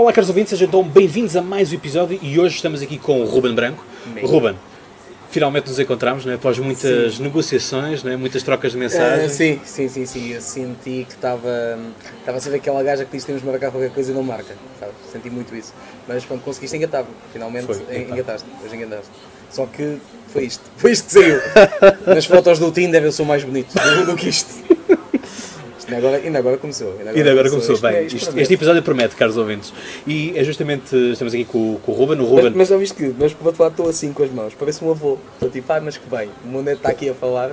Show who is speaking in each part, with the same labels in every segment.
Speaker 1: Olá, caros ouvintes, sejam então bem-vindos a mais um episódio e hoje estamos aqui com o Ruben Branco.
Speaker 2: Bem.
Speaker 1: Ruben, finalmente nos encontramos, né? após muitas negociações, né? muitas trocas de mensagens.
Speaker 2: sim, sim, sim, sim. Eu senti que estava. Estava a ser aquela gaja que diz que temos de marcar qualquer coisa e não marca. Sabe? Senti muito isso. Mas pronto, conseguiste engatar Finalmente
Speaker 1: Foi,
Speaker 2: en-
Speaker 1: engatar.
Speaker 2: engataste. Hoje engataste. Só que foi isto. Foi isto que saiu. Nas fotos do Tinder eu sou mais bonito do que isto. Ainda agora, ainda agora começou.
Speaker 1: E de agora começou
Speaker 2: Isto
Speaker 1: bem.
Speaker 2: é- isto
Speaker 1: este episódio promete, caros ouvintes. E é justamente, estamos aqui com, com o Ruben. O
Speaker 2: Mas,
Speaker 1: Ruben,
Speaker 2: mas já viste que, mas vou-te falar, estou assim com as mãos, parece um avô. Estou tipo, ai, mas que bem, o mundo está aqui a falar.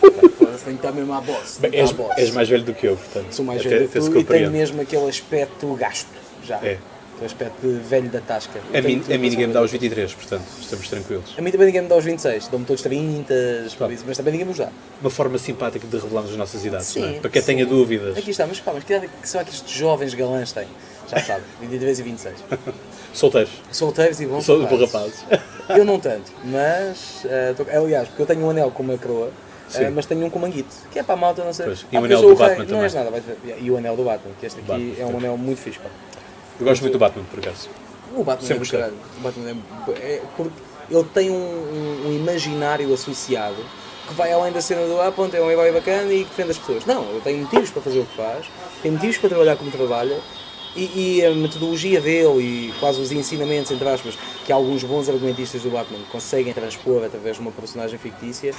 Speaker 2: Foda-se, Tem que estar mesmo à boss.
Speaker 1: bem, és,
Speaker 2: à boss.
Speaker 1: és mais velho do que eu, portanto.
Speaker 2: Sou mais velho
Speaker 1: até
Speaker 2: que tu e tenho mesmo aquele aspecto gasto, já.
Speaker 1: É.
Speaker 2: Aquele aspecto de velho da tasca.
Speaker 1: A mim, a me dá os
Speaker 2: velho.
Speaker 1: 23, portanto, estamos tranquilos.
Speaker 2: A mim também ninguém me dá os 26, dão-me todos 30, por
Speaker 1: Claro.
Speaker 2: mas também ninguém me os dá.
Speaker 1: Uma forma simpática de revelarmos as nossas idades,
Speaker 2: Sim,
Speaker 1: não é? Para quem
Speaker 2: sim.
Speaker 1: tenha dúvidas.
Speaker 2: Aqui está, mas pá, mas que idade é que será que estes jovens galãs têm? Já sabe, 23 e 26.
Speaker 1: Solteiros.
Speaker 2: Solteiros e bons
Speaker 1: Sou
Speaker 2: rapazes.
Speaker 1: rapazes.
Speaker 2: Eu não tanto, mas. eh, tô- aliás, porque eu tenho um anel com uma coroa,
Speaker 1: Sim.
Speaker 2: mas tenho um com manguito, que é para a malta, não sei.
Speaker 1: Pois, e
Speaker 2: Ah,
Speaker 1: o anel do
Speaker 2: o rei.
Speaker 1: Batman
Speaker 2: Não
Speaker 1: também.
Speaker 2: és nada, vai dizer. E o anel do Batman, que este aqui
Speaker 1: Batman,
Speaker 2: é um
Speaker 1: sim.
Speaker 2: anel muito fixe, pá.
Speaker 1: Eu gosto muito do Batman, por acaso.
Speaker 2: O Batman
Speaker 1: Sempre
Speaker 2: é do
Speaker 1: gostei.
Speaker 2: caralho. O Batman é, é porque ele tem um, um- um imaginário associado que vai além da cena do ah, pronto, é um herói bacana e que defende as pessoas. Não, ele tem motivos para fazer o que faz, tem motivos para trabalhar como trabalha e, e a metodologia dele e quase os ensinamentos, entre aspas, que alguns bons argumentistas do Batman conseguem transpor através de uma personagem fictícia,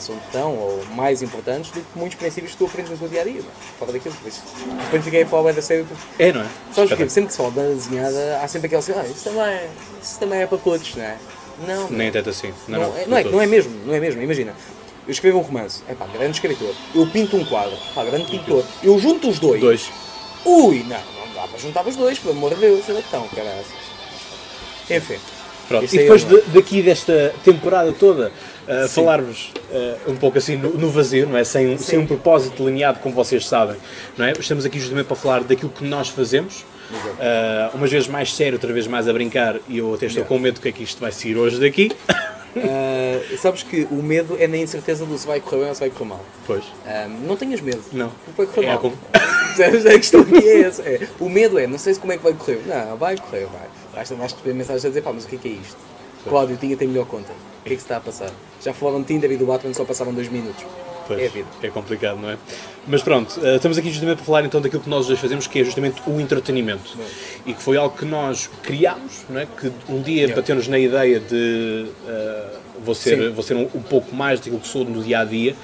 Speaker 2: são tão ou mais importantes do que muitos princípios que tu aprendes no teu dia a dia. Fora daquilo, por isso. Depois fiquei a falar da série
Speaker 1: É, não é?
Speaker 2: Sabes porquê? Sempre que se fala banda desenhada, há sempre aquela assim, ah, isso também, isso também é para todos, não é? Não,
Speaker 1: Nem tanto assim. Não,
Speaker 2: não,
Speaker 1: não,
Speaker 2: é, não, é, não é
Speaker 1: todo.
Speaker 2: mesmo, não é mesmo, imagina. Eu escrevo um romance, é pá, grande escritor. Eu pinto um quadro, pá, grande pintor. Eu junto os dois.
Speaker 1: Dois.
Speaker 2: Ui, não, não dá para juntar os dois, pelo amor de Deus. Então, caralho. Enfim.
Speaker 1: Pronto. E depois
Speaker 2: é uma-
Speaker 1: de- daqui desta temporada toda, uh, falar-vos uh, um pouco assim no, no vazio, não é? Sem, um- sem um propósito delineado, como vocês sabem, não é? Estamos aqui justamente para falar daquilo que nós fazemos, uh, umas vezes mais sério, outra vez mais a brincar, e eu até estou com medo do que é que isto vai sair hoje daqui.
Speaker 2: Ah, sabes que o medo é na incerteza do se vai correr bem ou se vai correr mal.
Speaker 1: Pois.
Speaker 2: Ah, não tenhas medo.
Speaker 1: Não.
Speaker 2: Vai correr
Speaker 1: É
Speaker 2: mal.
Speaker 1: como-?
Speaker 2: A questão aqui é essa. É, o medo é, não sei se como é que vai correr. Não, vai correr, vai. Basta mais receber mensagens a dizer, pá, mas o que é que é isto? Cláudio tinha tem melhor conta. O que é que se está a passar? Já falaram de Tinder e do Batman só passaram dois minutos.
Speaker 1: Pois,
Speaker 2: É a vida.
Speaker 1: é complicado, não é? Mas pronto, uh, estamos aqui justamente para falar então daquilo que nós dois fazemos, que é justamente o entretenimento. E que foi algo que nós criámos, não é? que um dia
Speaker 2: Yeah.
Speaker 1: bateu-nos na ideia de uh, vou ser,
Speaker 2: Sim.
Speaker 1: vou ser um, um pouco mais daquilo que sou no dia a dia.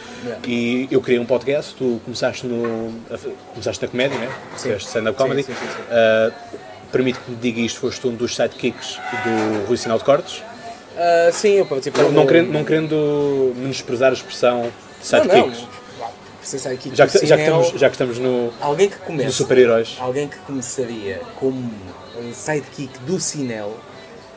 Speaker 1: E eu criei um podcast, tu começaste, no, a, começaste na comédia, não é? Fizeste stand-up
Speaker 2: Sim,
Speaker 1: comedy.
Speaker 2: sim, sim, sim.
Speaker 1: Uh, permite que me diga isto, foste um dos sidekicks do Rui Sinal de Cortes.
Speaker 2: Ah, sim, eu participei.
Speaker 1: Não, não, querendo, não querendo menosprezar a expressão sidekicks. Já
Speaker 2: que
Speaker 1: que,
Speaker 2: o
Speaker 1: já, que
Speaker 2: Cinel-
Speaker 1: estamos, já que estamos no,
Speaker 2: Alguém que
Speaker 1: super-heróis.
Speaker 2: Alguém que começaria como um sidekick do Sinel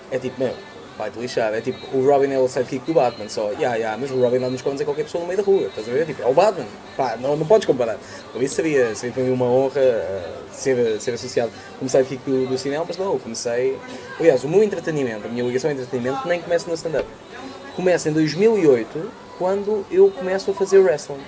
Speaker 2: é tipo, meu, vai-te lixar. É tipo, o Robin é o sidekick do Batman, só, yeah, yeah, mas o Robin dá nos cones a qualquer pessoa no meio da rua, estás a ver? Tipo, é o Batman, pá, não, não podes comparar. Por isso seria, seria para mim uma honra uh, ser, ser associado como sidekick do, do Sinel, mas não, eu comecei. Aliás, o meu entretenimento, a minha ligação ao entretenimento nem começa no stand-up. Começa em 2008, quando eu começo a fazer wrestling.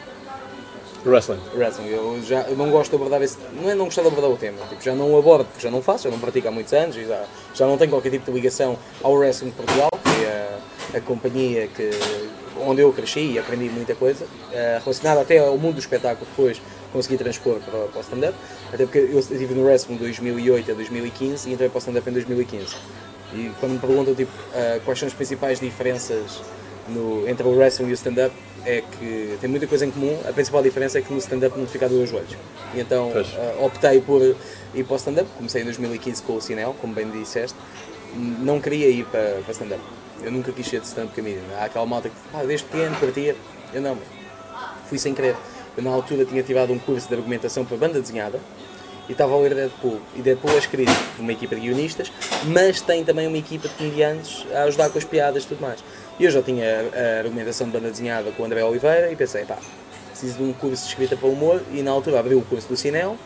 Speaker 1: Wrestling.
Speaker 2: Wrestling, eu já eu não gosto de abordar esse. Não é não gostar de abordar o tema, tipo, já não abordo, porque já não faço, já não pratico há muitos anos e já, já não tenho qualquer tipo de ligação ao Wrestling de Portugal, que é a, a companhia que, onde eu cresci e aprendi muita coisa, eh, relacionada até ao mundo do espetáculo, depois consegui transpor para, para o stand-up, até porque eu estive no Wrestling de 2008 a 2015 e entrei para o stand-up em 2015. E quando me perguntam tipo, eh, quais são as principais diferenças no, entre o wrestling e o stand-up é que tem muita coisa em comum. A principal diferença é que no stand-up não fica dois joelhos. E então eh, optei por ir para o stand-up. Comecei em 2015 com o Sinel, como bem disseste. Não queria ir para, para stand-up. Eu nunca quis ser de stand-up comedian. Há aquela malta que, ah, desde pequeno, partia. Eu não, fui sem querer. Eu na altura tinha tirado um curso de argumentação para banda desenhada e estava a ler Deadpool. E Deadpool é escrito por uma equipa de guionistas, mas tem também uma equipa de comediantes a ajudar com as piadas e tudo mais. E eu já tinha a, argumentação de banda desenhada com o André Oliveira e pensei, pá, preciso de um curso de escrita para humor e na altura abri o curso do Cinel,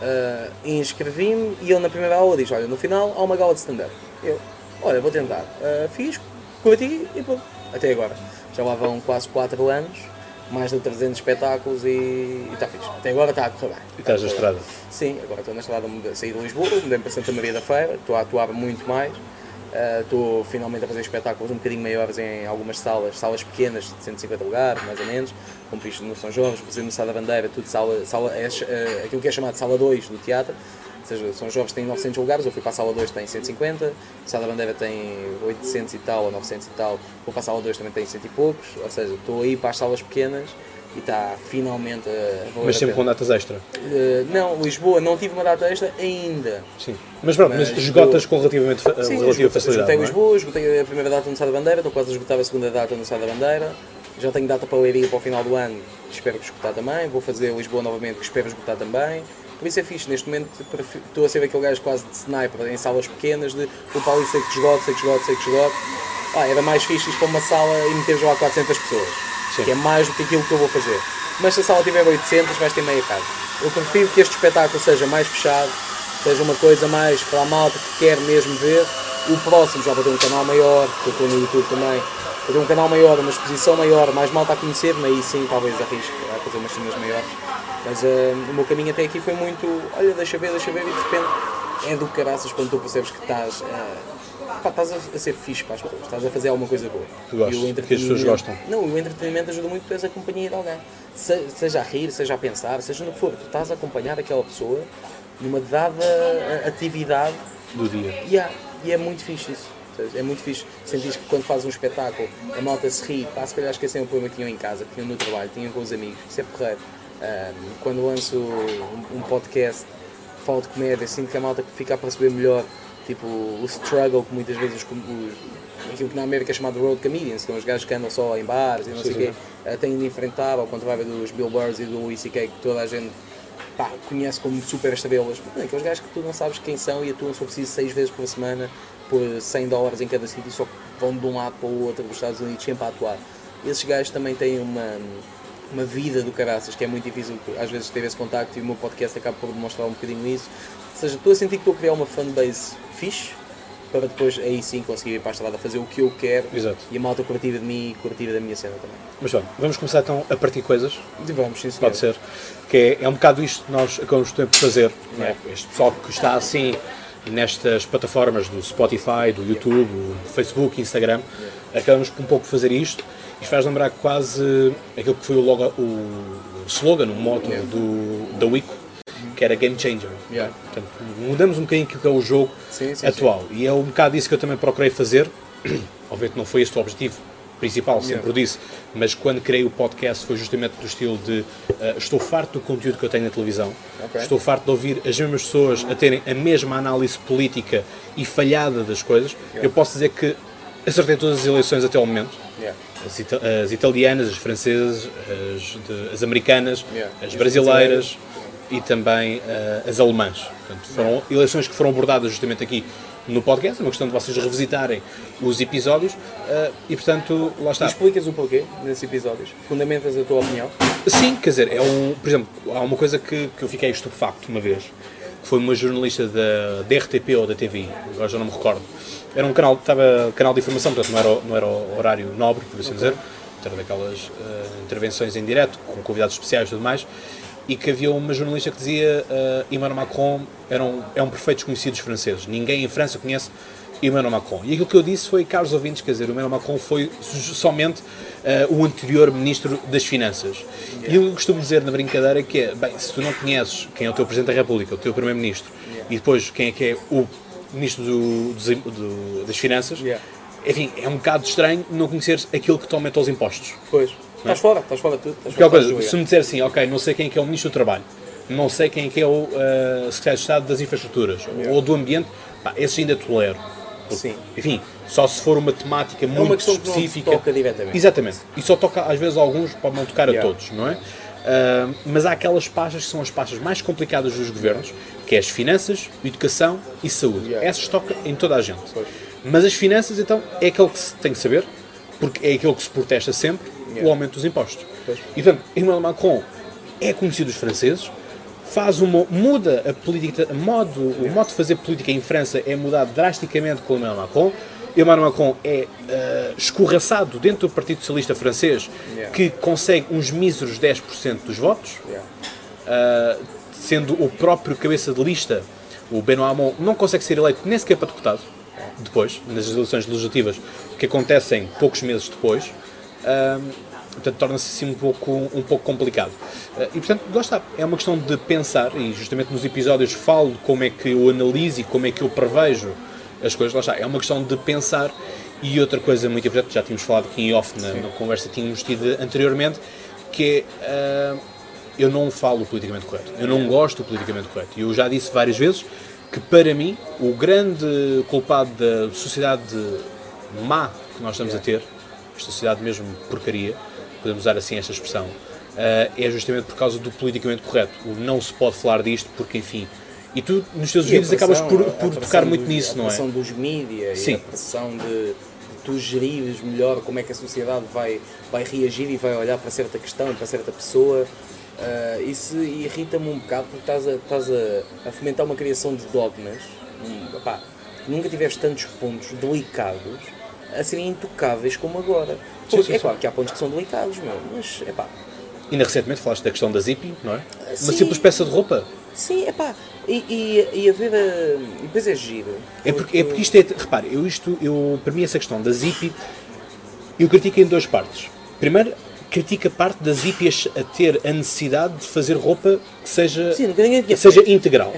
Speaker 2: ah, inscrevi-me e ele na primeira aula diz, olha, no final há uma gala de stand-up. Eu, olha, vou tentar. Ah, fiz, curti e pronto, até agora. Já lá vão quase 4 anos mais de 300 espetáculos e está fixe. Até agora está a correr bem.
Speaker 1: E estás na estrada?
Speaker 2: Sim, agora estou na estrada, saí de Lisboa, mudei para Santa Maria da Feira, estou a atuar muito mais. Ah, Estou finalmente a fazer espetáculos um bocadinho maiores em algumas salas, salas pequenas de 150 lugares, mais ou menos, como fiz no São Jorge, fazer no Sá da Bandeira, tudo sala, sala é, eh, aquilo que é chamado sala 2 do teatro, seja, São Jorge tem 900 lugares, eu fui para a sala 2 tem 150, Sá da Bandeira tem 800 e tal, ou 900 e tal, vou para a sala 2 também tem 100 e poucos, ou seja, estou aí para as salas pequenas e está finalmente a
Speaker 1: Mas
Speaker 2: a
Speaker 1: sempre com
Speaker 2: pena.
Speaker 1: datas extra.
Speaker 2: Eh, não, Lisboa não tive uma data extra ainda.
Speaker 1: Sim. Mas pronto, mas,
Speaker 2: Mas
Speaker 1: esgotas com relativamente fa-
Speaker 2: Sim,
Speaker 1: relativa
Speaker 2: esgotei-
Speaker 1: facilidade.
Speaker 2: Esgotei
Speaker 1: é?
Speaker 2: Lisboa, esgotei a primeira data no Sá da Bandeira, estou quase a esgotar a segunda data no Sá da Bandeira. Já tenho data para a Leiria para o final do ano, que espero que esgotar também. Vou fazer Lisboa novamente, que espero esgotar também. Por isso é fixe, neste momento estou a ser aquele gajo quase de sniper, em salas pequenas, de para ali, sei que esgoto, sei que esgoto, sei que esgoto. Ah, era mais fixe ir para uma sala e meteres lá 400 pessoas,
Speaker 1: Sim.
Speaker 2: que é mais do que aquilo que eu vou fazer. Mas se a sala tiver 800, vais ter meia casa. Eu prefiro que este espetáculo seja mais fechado, seja uma coisa mais para a malta que quer mesmo ver. O próximo já vou ter um canal maior, que eu estou no YouTube também. Vou ter um canal maior, uma exposição maior, mais malta a conhecer-me, aí sim talvez arrisque a fazer umas cenas maiores. Mas ah, o meu caminho até aqui foi muito, olha, deixa ver, deixa ver, e de repente é do caraças quando tu percebes que estás, ah, pá, estás a, ser fixe para as pessoas, estás a fazer alguma coisa boa.
Speaker 1: Tu gostas,
Speaker 2: E o
Speaker 1: porque as pessoas
Speaker 2: entretenimento-
Speaker 1: gostam.
Speaker 2: Não, o entretenimento ajuda muito depois a companhia de alguém. Se- seja a rir, seja a pensar, seja no que for, tu estás a acompanhar aquela pessoa numa dada ah, atividade
Speaker 1: Do dia.
Speaker 2: e, e é muito fixe isso. É muito fixe. Sentis que quando fazes um espetáculo, a malta se ri, pá, se calhar esquecem o poema que tinham em casa, que tinham no trabalho, tinham com os amigos. Isso é porreiro. Quando lanço um, um podcast, falo de comédia, sinto que a malta fica a perceber melhor tipo, o struggle que muitas vezes os, aquilo que na América é chamado road comedians, que são os gajos que andam só em bares e não sei o quê, ah, têm de enfrentar, ao contrário dos Bill Burrs e do Louis C.K., que toda a gente pá, conhece como super estrelas. Não, aqueles gajos que tu não sabes quem são e atuam só preciso seis vezes por semana por 100 dólares em cada sítio e só vão de um lado para o outro dos Estados Unidos sempre a atuar. Esses gajos também têm uma, uma vida do caraças que é muito difícil às vezes ter esse contacto e o meu podcast acaba por demonstrar um bocadinho isso. Ou seja, estou a sentir que estou a criar uma fanbase fixe para depois aí sim conseguir ir para a estrada fazer o que eu quero
Speaker 1: Exato.
Speaker 2: e a malta curtida de mim e curtida da minha cena também.
Speaker 1: Mas bom, vamos começar então a partir coisas.
Speaker 2: E vamos, sim, senhor.
Speaker 1: Pode ser. Que é, é um bocado isto que nós acabamos de fazer. Não é? Este pessoal que está assim nestas plataformas do Spotify, do YouTube, do Facebook, Instagram, acabamos por um pouco fazer isto. Isto faz lembrar quase aquilo que foi o, logo, o slogan, o moto do, da Wico, que era Game Changer.
Speaker 2: Yeah.
Speaker 1: Portanto, mudamos um bocadinho aquilo que é o jogo
Speaker 2: Sim, sim,
Speaker 1: atual. E é um bocado isso que eu também procurei fazer. Obviamente não foi este o objetivo principal, sempre
Speaker 2: Yeah.
Speaker 1: o disse, mas quando criei o podcast foi justamente do estilo de uh, estou farto do conteúdo que eu tenho na televisão,
Speaker 2: Ok.
Speaker 1: estou farto de ouvir as mesmas pessoas a terem a mesma análise política e falhada das coisas.
Speaker 2: Yeah.
Speaker 1: Eu posso dizer que acertei todas as eleições até ao momento. As, ita- as italianas, as francesas, as, de- as americanas,
Speaker 2: Yeah.
Speaker 1: as
Speaker 2: As
Speaker 1: brasileiras e também eh, as alemãs. Portanto, foram eleições que foram abordadas justamente aqui no podcast, é uma questão de vocês revisitarem os episódios eh, e, portanto, lá está.
Speaker 2: explicas o porquê nesses episódios? Fundamentas a tua opinião?
Speaker 1: Sim, quer dizer, é um, por exemplo, há uma coisa que, que eu fiquei estupefacto uma vez, que foi uma jornalista da, da RTP ou da TVI, agora já não me recordo. Era um canal, estava canal de informação, portanto não era, não era horário nobre, por assim dizer, era daquelas eh, intervenções em direto, com convidados especiais e tudo mais, e que havia uma jornalista que dizia uh, Emmanuel Macron era um, é um perfeito desconhecido dos franceses, ninguém em França conhece Emmanuel Macron. E aquilo que eu disse foi, caros ouvintes, quer dizer, o Emmanuel Macron foi somente uh, o anterior Ministro das Finanças. E eu costumo dizer na brincadeira que é, bem, se tu não conheces quem é o teu Presidente da República, o teu Primeiro-Ministro, e depois quem é que é o Ministro do- im- do- das Finanças,
Speaker 2: Yeah.
Speaker 1: enfim, é um bocado estranho não conheceres aquilo que te aumenta os impostos.
Speaker 2: Pois. Estás fora, estás fora de tudo. Estás
Speaker 1: Porque é
Speaker 2: fora
Speaker 1: coisa, se me disser assim, ok, não sei quem é que é o Ministro do Trabalho, não sei quem é que é o uh, Secretário de Estado das Infraestruturas ou do Ambiente, pá, esse ainda tolero.
Speaker 2: Sim.
Speaker 1: Enfim, só se for uma temática muito
Speaker 2: É uma questão que não
Speaker 1: específica.
Speaker 2: toca diretamente.
Speaker 1: Exatamente. E só toca, às vezes, a alguns, pode não tocar a
Speaker 2: Yeah.
Speaker 1: todos, não é? Uh, mas há aquelas pastas que são as pastas mais complicadas dos governos, que é as finanças, educação e saúde. Essas toca em toda a gente. Mas as finanças, então, é aquilo que se tem que saber, porque é aquilo que se protesta sempre, o aumento dos impostos. E, portanto, Emmanuel Macron é conhecido dos franceses, faz uma, muda a política, modo, o modo de fazer política em França é mudado drasticamente com Emmanuel Macron, Emmanuel Macron é uh, escorraçado dentro do Partido Socialista francês,
Speaker 2: Yeah.
Speaker 1: que consegue uns míseros 10% dos votos,
Speaker 2: Yeah.
Speaker 1: uh, sendo o próprio cabeça de lista, o Benoît Hamon, não consegue ser eleito nem sequer para deputado, depois, nas eleições legislativas, que acontecem poucos meses depois. Uh, portanto, torna-se assim um pouco, um pouco complicado. Uh, e, portanto, lá está. É uma questão de pensar, e justamente nos episódios falo como é que eu analiso e como é que eu prevejo as coisas, lá está. É uma questão de pensar. E outra coisa muito importante, já tínhamos falado aqui em off na, na conversa que tínhamos tido anteriormente, que é. uh, eu não falo politicamente correto. Eu não gosto do politicamente correto. E eu já disse várias vezes que, para mim, o grande culpado da sociedade má que nós estamos a ter, esta sociedade mesmo porcaria, podemos usar assim esta expressão, uh, é justamente por causa do politicamente correto. O não se pode falar disto porque, enfim. E tu, nos teus
Speaker 2: E a
Speaker 1: vídeos, acabas por,
Speaker 2: a
Speaker 1: por tocar muito
Speaker 2: dos-
Speaker 1: nisso,
Speaker 2: a
Speaker 1: não é?
Speaker 2: pressão dos mídias e
Speaker 1: Sim.
Speaker 2: a pressão de, tu gerires melhor como é que a sociedade vai, vai reagir e vai olhar para certa questão e para certa pessoa. Ah, isso irrita-me um bocado porque estás, a, estás a, a fomentar uma criação de dogmas. Hum, epá, nunca tiveste tantos pontos delicados a serem intocáveis como agora.
Speaker 1: Sim,
Speaker 2: Porque
Speaker 1: sim,
Speaker 2: é
Speaker 1: sim.
Speaker 2: claro que há pontos que são delicados, meu, mas epá,
Speaker 1: Ainda recentemente falaste da questão da zipping, não é? Uma
Speaker 2: Sim.
Speaker 1: simples peça de roupa.
Speaker 2: sim, epá, e, e, e ah, E depois é giro.
Speaker 1: É porque, é porque isto é. Repare, eu isto, eu, para mim essa questão da Zippy, eu critico em duas partes. Primeiro, critico a parte da Zippy a ter a necessidade de fazer roupa que seja,
Speaker 2: Sim,
Speaker 1: que seja
Speaker 2: feito.
Speaker 1: integral,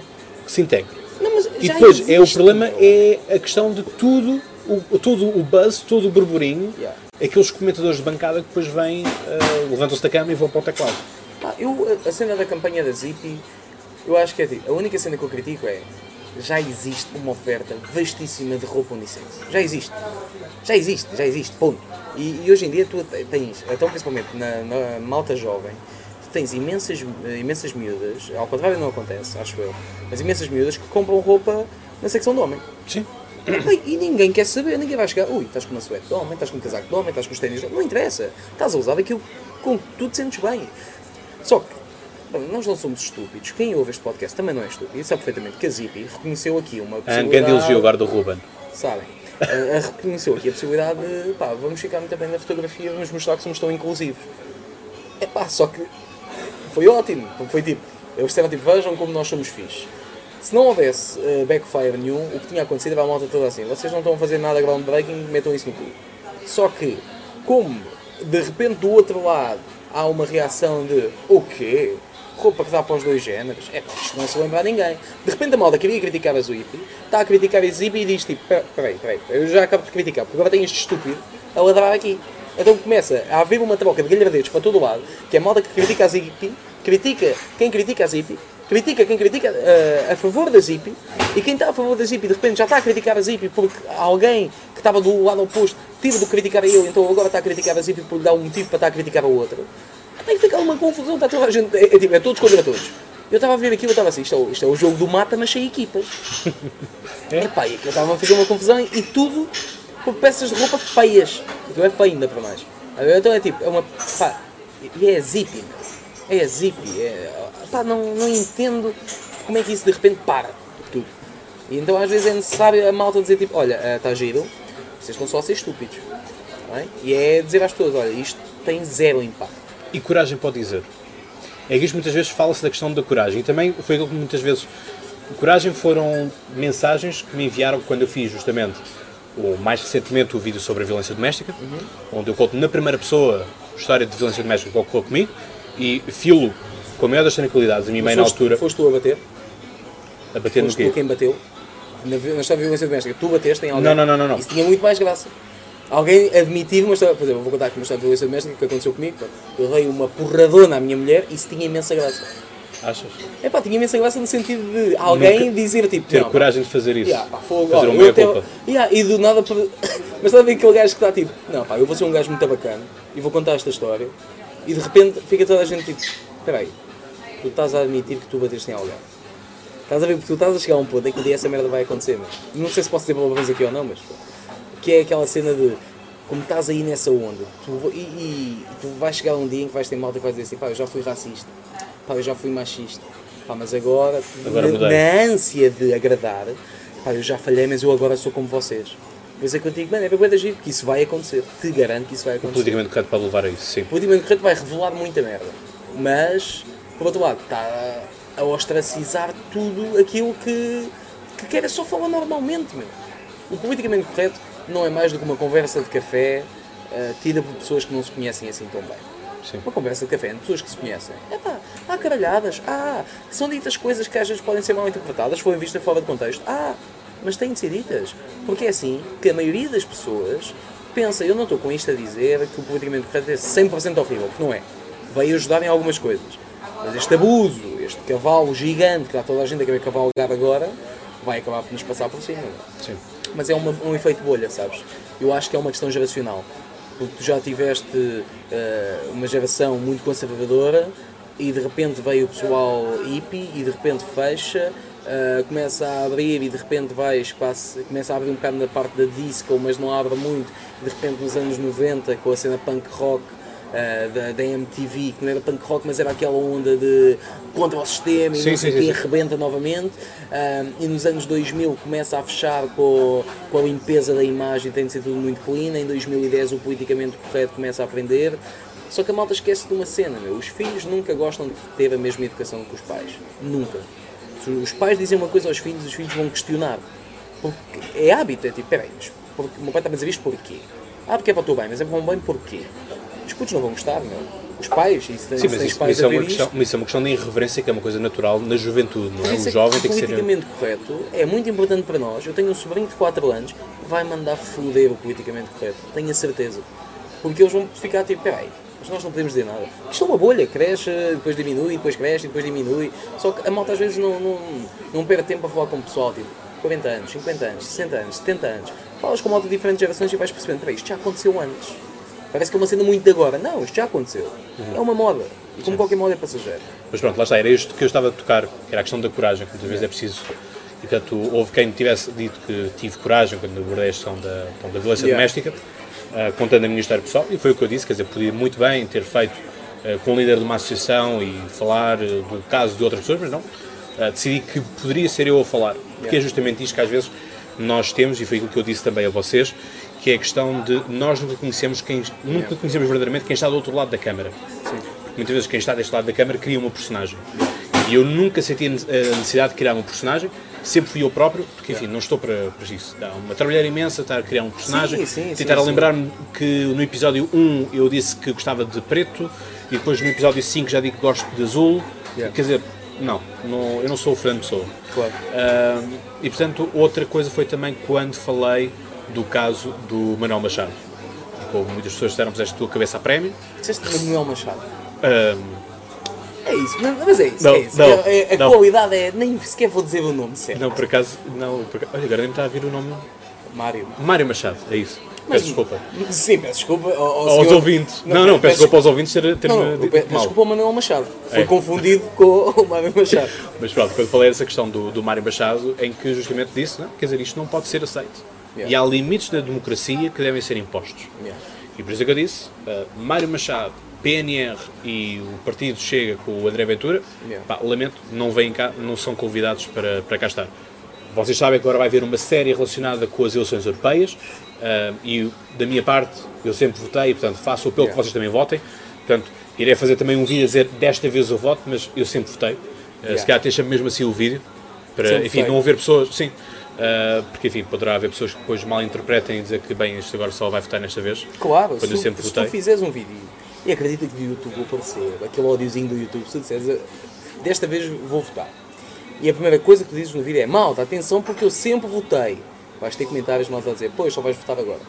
Speaker 1: que se integre.
Speaker 2: Não,
Speaker 1: E depois, é o problema é a questão de tudo, o, todo o buzz, todo o burburinho,
Speaker 2: Yeah.
Speaker 1: aqueles comentadores de bancada que depois vêm, ah, levantam-se da cama e vão para o teclado.
Speaker 2: Ah, eu, a a cena da campanha da Zippy, eu acho que é tipo, a única cena que eu critico é já existe uma oferta vastíssima de roupa unissex. Já existe. Já existe, já existe, ponto. E, e hoje em dia tu te- tens, então principalmente na, na malta jovem, tu tens imensas, imensas miúdas, ao contrário não acontece, acho eu, mas imensas miúdas que compram roupa na secção de homem.
Speaker 1: Sim.
Speaker 2: Bem, E ninguém quer saber, ninguém vai chegar, ui, estás com uma suéte de homem, estás com um casaco de homem, estás com os ténis de homem, não interessa. Estás a usar aquilo com que tu te sentes bem. Só que, bem, nós não somos estúpidos. Quem ouve este podcast também não é estúpido. Sabe perfeitamente que a Zippy reconheceu aqui uma possibilidade...
Speaker 1: grande elogio agora do Ruben.
Speaker 2: Sabem? A- a- reconheceu aqui a possibilidade de, pá, vamos ficar muito bem na fotografia, vamos mostrar que somos tão inclusivos. É pá, só que foi ótimo. Foi tipo, eles disseram tipo, vejam como nós somos fixes. Se não houvesse eh, backfire nenhum, o que tinha acontecido era a malta toda assim. Vocês não estão a fazer nada groundbreaking, metam isso no cu. Só que, como de repente do outro lado há uma reação de o quê? Roupa que dá para os dois géneros? É pá, isto não se lembra a ninguém. De repente a malta queria criticar a Zuipi, está a criticar a Zippy e diz tipo, "Pera- peraí, peraí, eu já acabo de criticar, porque agora tem este estúpido a ladrar aqui. Então começa a haver uma troca de galhardetes para todo lado, que é a malta que critica a Zippy, critica quem critica a Zippy, critica quem critica eh, a favor da Zippy, e quem está a favor da Zippy de repente já está a criticar a Zippy porque alguém que estava do lado oposto teve de criticar a ele, então agora está a criticar a Zippy por lhe dar um motivo para estar a criticar a outro. Que ficar uma confusão, está toda a gente, é, é, tipo, é todos contra todos. Eu estava a ver aquilo, eu estava assim, isto é, o- isto é o jogo do mata, mas sem equipas.
Speaker 1: É?
Speaker 2: Epá, e aquilo estava a fazer uma confusão e, tudo por peças de roupa feias. Aquilo é feio ainda para mais. Então é tipo, é uma. Pá, e é meu. É a zippy. É, pá, não, não entendo como é que isso de repente para tudo. E então às vezes é necessário a malta dizer tipo, olha, está giro, vocês estão só a ser estúpidos. Bem? E é dizer às pessoas, olha, isto tem zero impacto.
Speaker 1: E coragem pode dizer. É que isto muitas vezes fala-se da questão da coragem. E também foi aquilo que muitas vezes. Coragem foram mensagens que me enviaram quando eu fiz justamente, ou mais recentemente, o vídeo sobre a violência doméstica, onde eu conto na primeira pessoa a história de violência doméstica que ocorreu comigo e filo com a maior das tranquilidades a minha mãe na altura
Speaker 2: foste tu a bater?
Speaker 1: a bater no
Speaker 2: Foste tu
Speaker 1: quê?
Speaker 2: quem bateu? Na, na história de violência doméstica, tu bateste em alguém?
Speaker 1: Não, não, não, não, não.
Speaker 2: Isso tinha muito mais graça. Alguém admitir uma história, por exemplo, vou contar aqui uma história de violência doméstica que aconteceu comigo. Eu dei uma porradona à minha mulher e isso tinha imensa graça.
Speaker 1: Achas?
Speaker 2: É pá, tinha imensa graça no sentido de alguém
Speaker 1: Nunca
Speaker 2: dizer tipo.
Speaker 1: Ter
Speaker 2: não,
Speaker 1: coragem de fazer isso.
Speaker 2: Yeah, pá, fogo,
Speaker 1: fazer
Speaker 2: olha,
Speaker 1: uma
Speaker 2: eu
Speaker 1: meia culpa.
Speaker 2: Yeah, e do nada. Mas está a ver aquele gajo que está tipo, não pá, eu vou ser um gajo muito bacana e vou contar esta história e de repente fica toda a gente tipo, espera aí, tu estás a admitir que tu bateste em alguém. Estás a ver, porque tu estás a chegar a um ponto em que um dia essa merda vai acontecer, mas não sei se posso dizer palavrões aqui ou não, mas que é aquela cena de como estás aí nessa onda tu, e, e tu vais chegar um dia em que vais ter malta que vais dizer assim, pá, eu já fui racista, pá, eu já fui machista, pá, mas agora,
Speaker 1: Agora
Speaker 2: na, na ânsia de agradar, pá, eu já falhei, mas eu agora sou como vocês. Mas é que eu digo, mano, é para agir, que isso vai acontecer. Te garanto que isso vai
Speaker 1: O
Speaker 2: acontecer.
Speaker 1: politicamente correto pode levar a isso, sim.
Speaker 2: O politicamente correto vai revelar muita merda. Mas, por outro lado, está a ostracizar tudo aquilo que, que quer é só falar normalmente, meu. O politicamente correto não é mais do que uma conversa de café uh, tida por pessoas que não se conhecem assim tão bem.
Speaker 1: Sim.
Speaker 2: Uma conversa de café entre pessoas que se conhecem. Epá, há caralhadas. Ah, são ditas coisas que às vezes podem ser mal interpretadas, foram vistas fora de contexto. Ah, mas têm de ser ditas. Porque é assim que a maioria das pessoas pensa, eu não estou com isto a dizer que o politicamente correto é 100% horrível, porque não é. Veio ajudar em algumas coisas. Mas este abuso, este cavalo gigante que dá toda a gente a querer cavalgar agora, vai acabar por nos passar por cima.
Speaker 1: Sim.
Speaker 2: Mas é uma, um efeito bolha, sabes? Eu acho que é uma questão geracional. Porque tu já tiveste uh, uma geração muito conservadora e de repente veio o pessoal hippie e de repente fecha, uh, começa a abrir e de repente vai espaço, começa a abrir um bocado na parte da disco, mas não abre muito. De repente nos anos 90, com a cena punk rock, Uh, da, da, MTV, que não era punk rock, mas era aquela onda de contra o sistema e
Speaker 1: Sim,
Speaker 2: não sei
Speaker 1: sim,
Speaker 2: o quê,
Speaker 1: sim.
Speaker 2: arrebenta novamente. Uh, e nos anos 2000 começa a fechar com, com a limpeza da imagem, tem de ser tudo muito clean. Em 2010 o politicamente correto começa a aprender. Só que a malta esquece de uma cena, meu. Os filhos nunca gostam de ter a mesma educação que os pais. Nunca. Se os pais dizem uma coisa aos filhos, os filhos vão questionar. Porque é hábito, é tipo, peraí, mas porque, o meu pai está a dizer isto porquê? Ah, porque é para o teu bem, mas é para o meu bem porquê? Os putos não vão gostar, meu. Os pais, se,
Speaker 1: Sim, mas isso,
Speaker 2: pais
Speaker 1: isso é uma questão,
Speaker 2: isto,
Speaker 1: isso é uma questão de irreverência que é uma coisa natural na juventude, não é?
Speaker 2: isso
Speaker 1: O
Speaker 2: é
Speaker 1: jovem tem que ser.
Speaker 2: politicamente correto é muito importante para nós. Eu tenho um sobrinho de 4 anos que vai mandar foder o politicamente correto, tenho a certeza. Porque eles vão ficar tipo, peraí, mas nós não podemos dizer nada. Isto é uma bolha, cresce, depois diminui, depois cresce, depois diminui. Só que a malta às vezes não, não, não perde tempo a falar com o pessoal, tipo, 40 anos, 50 anos, 60 anos, 70 anos. Falas com malta de diferentes gerações e vais percebendo, peraí, isto já aconteceu antes. Parece que é uma cena muito de agora. Não, isto já aconteceu. É uma moda. E como qualquer moda é passageira.
Speaker 1: Mas pronto, lá está, era isto que eu estava a tocar, que era a questão da coragem, que muitas vezes é preciso. E portanto, houve quem tivesse dito que tive coragem quando abordei a questão da, então, da violência
Speaker 2: Yeah.
Speaker 1: doméstica, ah, contando a minha história pessoal, e foi o que eu disse, quer dizer, podia muito bem ter feito ah, com o líder de uma associação e falar ah, do caso de outras pessoas, mas não. Decidi que poderia ser eu a falar, porque é justamente isto que às vezes nós temos, e foi aquilo que eu disse também a vocês, que é a questão de nós nunca conhecemos quem nunca conhecemos verdadeiramente quem está do outro lado da câmara. Muitas vezes quem está deste lado da câmara cria uma personagem. E eu nunca senti a necessidade de criar uma personagem, sempre fui eu próprio, porque enfim, não estou para, para isso. Dá uma trabalhar imensa estar a criar um personagem,
Speaker 2: Sim, sim,
Speaker 1: tentar lembrar-me que no episódio 1 eu disse que gostava de preto, e depois no episódio 5 já digo que gosto de azul.
Speaker 2: Yeah.
Speaker 1: Quer dizer, não, não, eu não sou o Fernando Pessoa.
Speaker 2: Claro.
Speaker 1: Ah, e portanto, outra coisa foi também quando falei do caso do Manuel Machado. Como muitas pessoas disseram, puseste a tua cabeça a prémio.
Speaker 2: Disseste Manuel Machado.
Speaker 1: Ah,
Speaker 2: É isso, mas é isso.
Speaker 1: Não,
Speaker 2: é isso.
Speaker 1: não,
Speaker 2: É- é- a
Speaker 1: não.
Speaker 2: qualidade é. Nem sequer vou dizer o nome certo.
Speaker 1: não, por acaso, não, por olha, agora nem me está a vir o nome.
Speaker 2: Mário.
Speaker 1: Mário Machado, é isso.
Speaker 2: Mas-
Speaker 1: Peço desculpa.
Speaker 2: Sim, peço desculpa ao, ao
Speaker 1: Aos
Speaker 2: senhor-
Speaker 1: ouvintes. Não, não, peço desculpa aos ouvintes ter, ter
Speaker 2: Não, não, peço desculpa ao Manuel Machado. Foi
Speaker 1: É.
Speaker 2: confundido com o Mário Machado.
Speaker 1: Mas pronto, quando falei dessa questão do, do Mário Machado, em que justamente disse, não, quer dizer, isto não pode ser aceito. E há limites da democracia que devem ser impostos. E por isso é que eu disse, uh, Mário Machado, PNR e o partido chega com o André Ventura, pá, lamento, não vêm cá, não são convidados para, para cá estar. Vocês sabem que agora vai haver uma série relacionada com as eleições europeias uh, e da minha parte eu sempre votei e portanto faço o apelo que vocês também votem. Portanto, irei fazer também um vídeo a dizer desta vez eu voto, mas eu sempre votei. Uh,
Speaker 2: Yeah.
Speaker 1: Se calhar deixa mesmo assim o vídeo para
Speaker 2: Sempre
Speaker 1: enfim,
Speaker 2: votei.
Speaker 1: não haver pessoas, sim, uh, porque enfim, poderá haver pessoas que depois mal interpretem e dizer que bem, isto agora só vai votar nesta vez.
Speaker 2: Claro,
Speaker 1: Quando
Speaker 2: se,
Speaker 1: eu
Speaker 2: tu-
Speaker 1: sempre
Speaker 2: se tu
Speaker 1: votei.
Speaker 2: fizeres um vídeo e acredita que o YouTube aparecer, aquele ódiozinho do YouTube, se tu disseres desta vez vou votar. E a primeira coisa que tu dizes no vídeo é malta, atenção porque eu sempre votei. Vais ter comentários malta a dizer, pois só vais votar agora.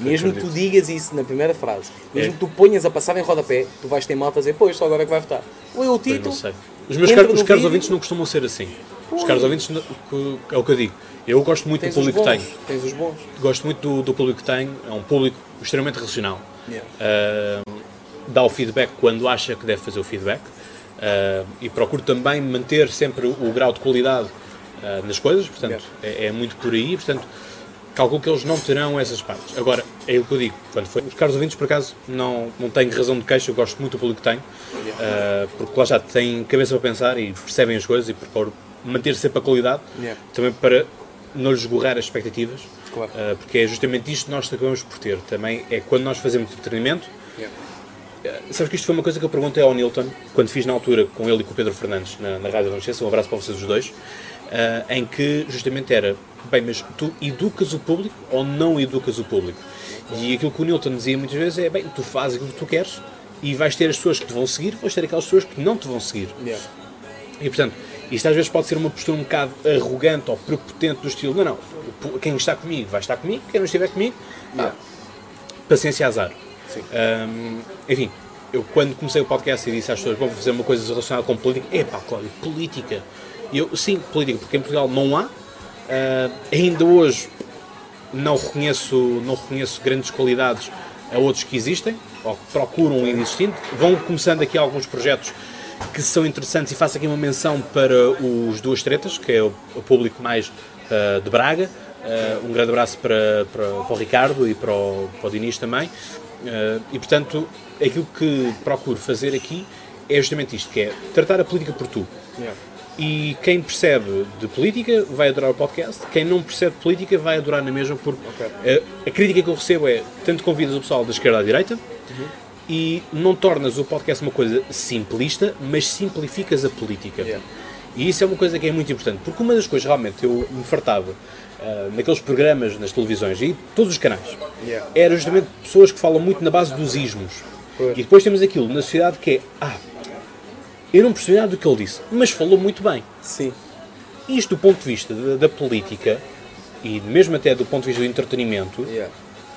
Speaker 2: Mesmo que tu digas isso na primeira frase, mesmo
Speaker 1: É.
Speaker 2: que tu ponhas a passar em rodapé, tu vais ter malta a dizer, pois só agora é que vai votar. Ou é o
Speaker 1: Eu
Speaker 2: título.
Speaker 1: Os meus caros, os caros ouvintes não costumam ser assim. Os caros ouvintes, é o que eu digo. Eu gosto muito
Speaker 2: Tens
Speaker 1: do público que tenho.
Speaker 2: Tens os bons.
Speaker 1: Gosto muito do, do público que tenho. É um público extremamente racional.
Speaker 2: Yeah.
Speaker 1: Ah, dá o feedback quando acha que deve fazer o feedback. Ah, e procuro também manter sempre o, o grau de qualidade ah, nas coisas. Portanto, é, é muito por aí. Portanto, calculo que eles não terão essas partes. Agora, é o que eu digo. Quando foi, os caros ouvintes, por acaso, não, não tenho razão de queixa. Eu gosto muito do público que tenho. ah, porque lá já têm cabeça para pensar e percebem as coisas e procuro manter sempre a qualidade.
Speaker 2: Yeah.
Speaker 1: Também para não lhes esgorrar as expectativas.
Speaker 2: Claro.
Speaker 1: Uh, porque é justamente isto que nós acabamos por ter. Também é quando nós fazemos treinamento.
Speaker 2: Yeah.
Speaker 1: Uh, sabes que isto foi uma coisa que eu perguntei ao Nilton, quando fiz na altura com ele e com o Pedro Fernandes na, na Rádio Renascença, um abraço para vocês os dois, uh, em que justamente era, bem, mas tu educas o público ou não educas o público? E aquilo que o Nilton dizia muitas vezes é, bem, tu fazes aquilo que tu queres e vais ter as pessoas que te vão seguir, vais ter aquelas pessoas que não te vão seguir.
Speaker 2: Yeah.
Speaker 1: E portanto, isto às vezes pode ser uma postura um bocado arrogante ou prepotente do estilo, não, não, quem está comigo vai estar comigo, quem não estiver comigo,
Speaker 2: Yeah.
Speaker 1: paciência azar. Hum, enfim, eu quando comecei o podcast e disse às pessoas, vou fazer uma coisa relacionada com política, epá, Cláudio, política. E eu, sim, política, porque em Portugal não há, Ah, ainda hoje não reconheço, não reconheço grandes qualidades a outros que existem, ou que procuram ir existindo. Vão começando aqui alguns projetos que são interessantes e faço aqui uma menção para os Duas Tretas, que é o, o público mais ah, de Braga. Ah, um grande abraço para, para, para o Ricardo e para o, para o Dinis também. Ah, e portanto, aquilo que procuro fazer aqui é justamente isto, que é tratar a política por tu.
Speaker 2: Yeah.
Speaker 1: E quem percebe de política vai adorar o podcast, quem não percebe de política vai adorar na mesma, porque
Speaker 2: Ok.
Speaker 1: a, a crítica que eu recebo é tanto convidas o pessoal da esquerda à direita
Speaker 2: Uhum.
Speaker 1: E não tornas o podcast uma coisa simplista, mas simplificas a política.
Speaker 2: Yeah.
Speaker 1: E isso é uma coisa que é muito importante, porque uma das coisas realmente eu me fartava ah, naqueles programas, nas televisões e todos os canais,
Speaker 2: Yeah.
Speaker 1: era justamente pessoas que falam muito na base dos ismos.
Speaker 2: Pois.
Speaker 1: E depois temos aquilo na sociedade que é, ah, eu não percebi nada do que ele disse, mas falou muito bem.
Speaker 2: Sim.
Speaker 1: Isto do ponto de vista da, da política e mesmo até do ponto de vista do entretenimento
Speaker 2: Yeah.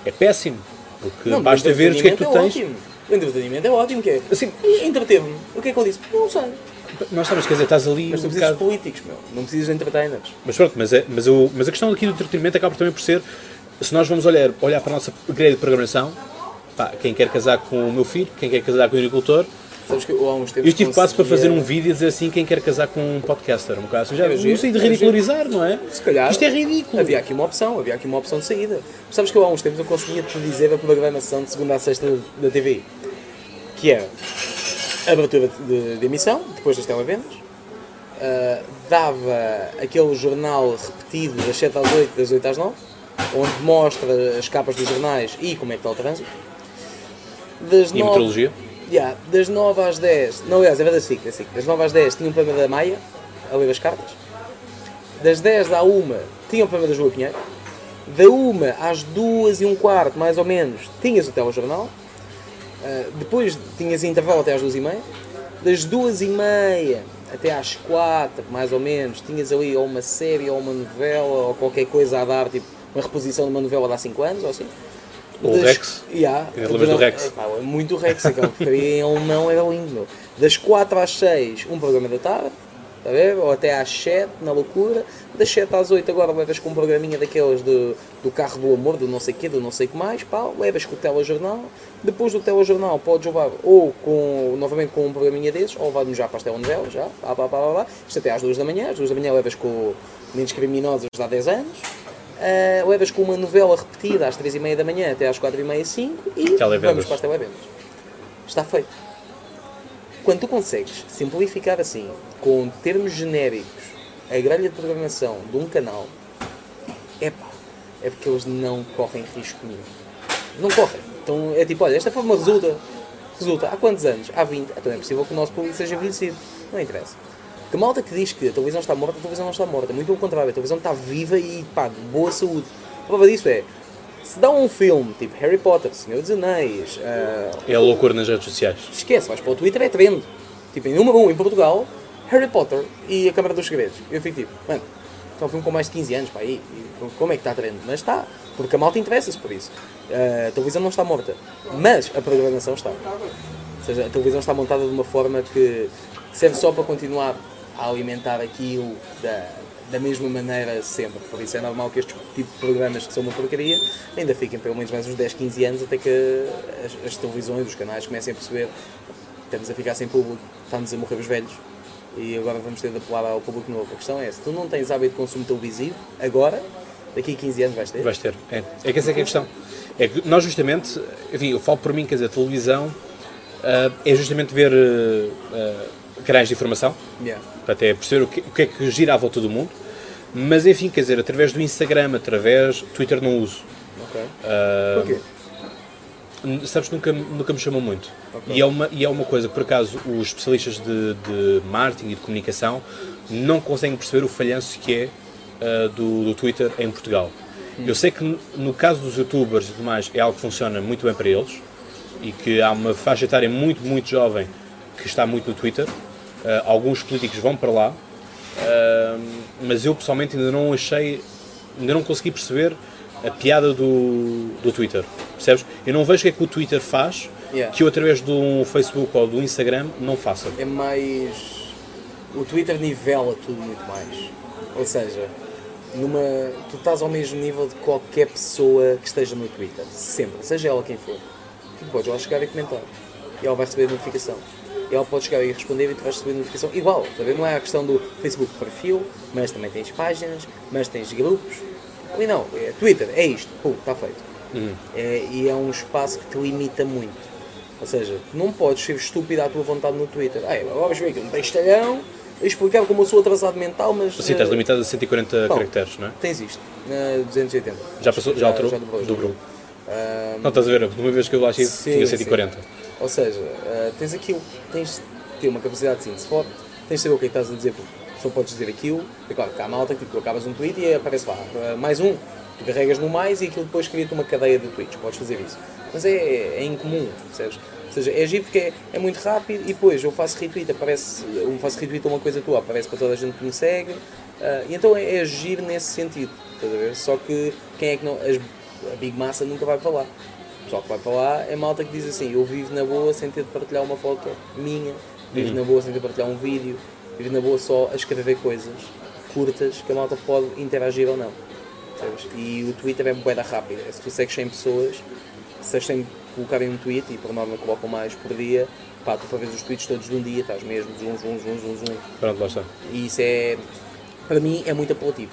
Speaker 1: é péssimo. Porque
Speaker 2: Não,
Speaker 1: basta ver o que é que tu
Speaker 2: entretenimento
Speaker 1: tens.
Speaker 2: ótimo. O entretenimento é ótimo, que é.
Speaker 1: Assim,
Speaker 2: Entreteve-me. O que é que eu disse? Não sei.
Speaker 1: nós sabemos, quer dizer, estás ali
Speaker 2: Mas tu
Speaker 1: um
Speaker 2: precisas de políticos, meu. Não precisas de entertainers.
Speaker 1: Mas pronto, mas, é, mas, o, mas a questão aqui do entretenimento acaba também por ser, se nós vamos olhar, olhar para a nossa grelha de programação, pá, quem quer casar com o meu filho, quem quer casar com o agricultor,
Speaker 2: Sabes que eu há uns tempos.
Speaker 1: eu estive quase para fazer um vídeo e dizer assim, quem quer casar com um podcaster, um bocado assim, já comecei de ridicularizar, não é?
Speaker 2: Se calhar.
Speaker 1: Isto é ridículo.
Speaker 2: Havia aqui uma opção, havia aqui uma opção de saída. Mas sabes que eu há uns tempos eu conseguia te dizer a programação de segunda a sexta da TV. Que é a abertura de, de emissão, depois das televendas. ah, dava aquele jornal repetido das 7 às 8, das 8 às 9, onde mostra as capas dos jornais e como é que está o trânsito. Das
Speaker 1: E a
Speaker 2: nove-
Speaker 1: meteorologia?
Speaker 2: Yeah, das 9 às 10, não aliás, era da SIC, da SIC. Das 9 às 10 tinha um programa da Maia, a ler as cartas. Das 10 à 1 tinha um programa da Joa Pinheiro. Da 1 às 2 e um quarto, mais ou menos, tinhas o telejornal. Ah, depois tinhas intervalo até às 2 e meia. Das 2 e meia até às 4, mais ou menos, tinhas ali ou uma série ou uma novela ou qualquer coisa a dar, tipo uma reposição de uma novela de há 5 anos ou assim.
Speaker 1: Ou o Rex.
Speaker 2: Yeah,
Speaker 1: Lembras do Rex?
Speaker 2: Epá, muito Rex, aquela porcaria em alemão era lindo. meu. Das 4 às 6, um programa da tarde, ver? Ou até às 7, na loucura. Das 7 às 8, agora levas com um programinha daqueles do, do carro do amor, do não sei quê, do não sei o que mais, pá, levas com o telejornal. Depois do telejornal, podes levar ou com, novamente com um programinha desses, ou levar-me já para as telenovelas, já, pá, pá, pá, pá, pá. Isto até às 2 da manhã, às 2 da manhã levas com Meninos Criminosos de há 10 anos. Uh, levas com uma novela repetida às 3 e meia da manhã até às 4 e meia, 5 e vamos para as televendas. Está feito. Quando tu consegues simplificar assim, com termos genéricos, a grelha de programação de um canal, epá, é porque eles não correm risco nenhum. Não correm. Então é tipo, olha, esta forma resulta. Resulta. Há quantos anos? Há 20. Então é possível que o nosso público seja envelhecido. Não interessa. A malta que diz que a televisão está morta, a televisão não está morta. Muito pelo contrário, a televisão está viva e pá, boa saúde. A prova disso é, se dá um filme tipo Harry Potter, Senhor dos Anéis, ah,
Speaker 1: É a loucura nas redes sociais.
Speaker 2: esquece, vais para o Twitter, é trend. Tipo, em número 1 em Portugal, Harry Potter e a Câmara dos Segredos. Eu fico tipo, mano, é um filme com mais de 15 anos, pá, aí, como é que está trend? Mas está, porque a malta interessa-se por isso. Ah, a televisão não está morta, mas a programação está. Ou seja, a televisão está montada de uma forma que serve só para continuar a alimentar aquilo da, da mesma maneira sempre. Por isso é normal que este tipo de programas que são uma porcaria ainda fiquem pelo menos mais uns 10, 15 anos até que as, as televisões, os canais comecem a perceber estamos a ficar sem público, estamos a morrer os velhos e agora vamos ter de apelar ao público novo. A questão é, se tu não tens hábito de consumo televisivo, agora, daqui a 15 anos vais ter.
Speaker 1: Vais ter. É, é que essa é que é a questão. É que nós justamente, enfim, eu falo por mim, quer dizer, a televisão ah, é justamente ver ah, ah, canais de informação,
Speaker 2: Yeah.
Speaker 1: para até perceber o que, o que é que gira à volta do mundo. Mas enfim, quer dizer, através do Instagram, através. Twitter não uso.
Speaker 2: Ok.
Speaker 1: Ah,
Speaker 2: Porquê?
Speaker 1: Sabes, nunca, nunca me chamou muito.
Speaker 2: Ok.
Speaker 1: E, é uma, e é uma coisa que, por acaso, os especialistas de, de marketing e de comunicação não conseguem perceber o falhanço que é ah, do, do Twitter em Portugal.
Speaker 2: Hum.
Speaker 1: Eu sei que, no caso dos youtubers e tudo mais, é algo que funciona muito bem para eles e que há uma faixa etária muito, muito jovem que está muito no Twitter. Ah, alguns políticos vão para lá, ah, mas eu pessoalmente ainda não achei, ainda não consegui perceber a piada do, do Twitter. Percebes? Eu não vejo o que é que o Twitter faz
Speaker 2: Yeah.
Speaker 1: que eu, através do Facebook ou do Instagram, não faça.
Speaker 2: É mais. O Twitter nivela tudo muito mais. Ou seja, numa... tu estás ao mesmo nível de qualquer pessoa que esteja no Twitter. Sempre. Seja ela quem for. Tu podes lá chegar e comentar. E ela vai receber a notificação. E ela pode chegar e responder e tu vais receber a notificação. Igual, ver? Não é a questão do Facebook perfil, mas também tens páginas, mas tens grupos. Ali não, é Twitter, é isto. Pum, está feito. É, e é um espaço que te limita muito. Ou seja, tu não podes ser estúpido à tua vontade no Twitter. Ah, vamos ver aqui um textalhão, explicar como eu sou atrasado mental, mas.
Speaker 1: Sim, estás
Speaker 2: eh,
Speaker 1: limitado a 140
Speaker 2: bom.
Speaker 1: caracteres, não é?
Speaker 2: Tens isto, na 280.
Speaker 1: Já passou? Já alterou?
Speaker 2: Já dobrou. já
Speaker 1: Dobrou.
Speaker 2: Ah,
Speaker 1: Não, estás a ver? Uma vez que eu lá cheguei,
Speaker 2: Sim,
Speaker 1: tinha
Speaker 2: sim.
Speaker 1: 140.
Speaker 2: Ou seja, ah, tens aquilo, tens de ter uma capacidade de síntese forte, tens de saber o que é que estás a dizer, porque só podes dizer aquilo. É claro, que há malta que tipo, tu acabas um tweet e aparece lá, ah, mais um. Tu carregas no mais e aquilo depois cria-te uma cadeia de tweets, podes fazer isso. Mas é, é incomum, percebes? Ou seja, é giro porque é, é muito rápido e depois eu faço retweet, aparece, eu faço retweet a uma coisa tua, aparece para toda a gente que me segue. ah, e então é, é nesse sentido, estás a ver? Só que quem é que não. as- a Big Massa nunca vai falar. Pessoal que vai para lá é malta que diz assim: eu vivo na boa sem ter de partilhar uma foto minha, vivo na boa sem ter de partilhar um vídeo, vivo na boa só a escrever coisas curtas que a malta pode interagir ou não. Percebes? E o Twitter é boeda rápida. Se tu segues 100 pessoas, se as 100 colocarem um tweet e por norma colocam mais por dia, pá, tu para ver os tweets todos de um dia, estás mesmo, zoom, zoom, zoom, zoom, zoom.
Speaker 1: Pronto, lá está.
Speaker 2: E isso é, para mim, é muito apelativo.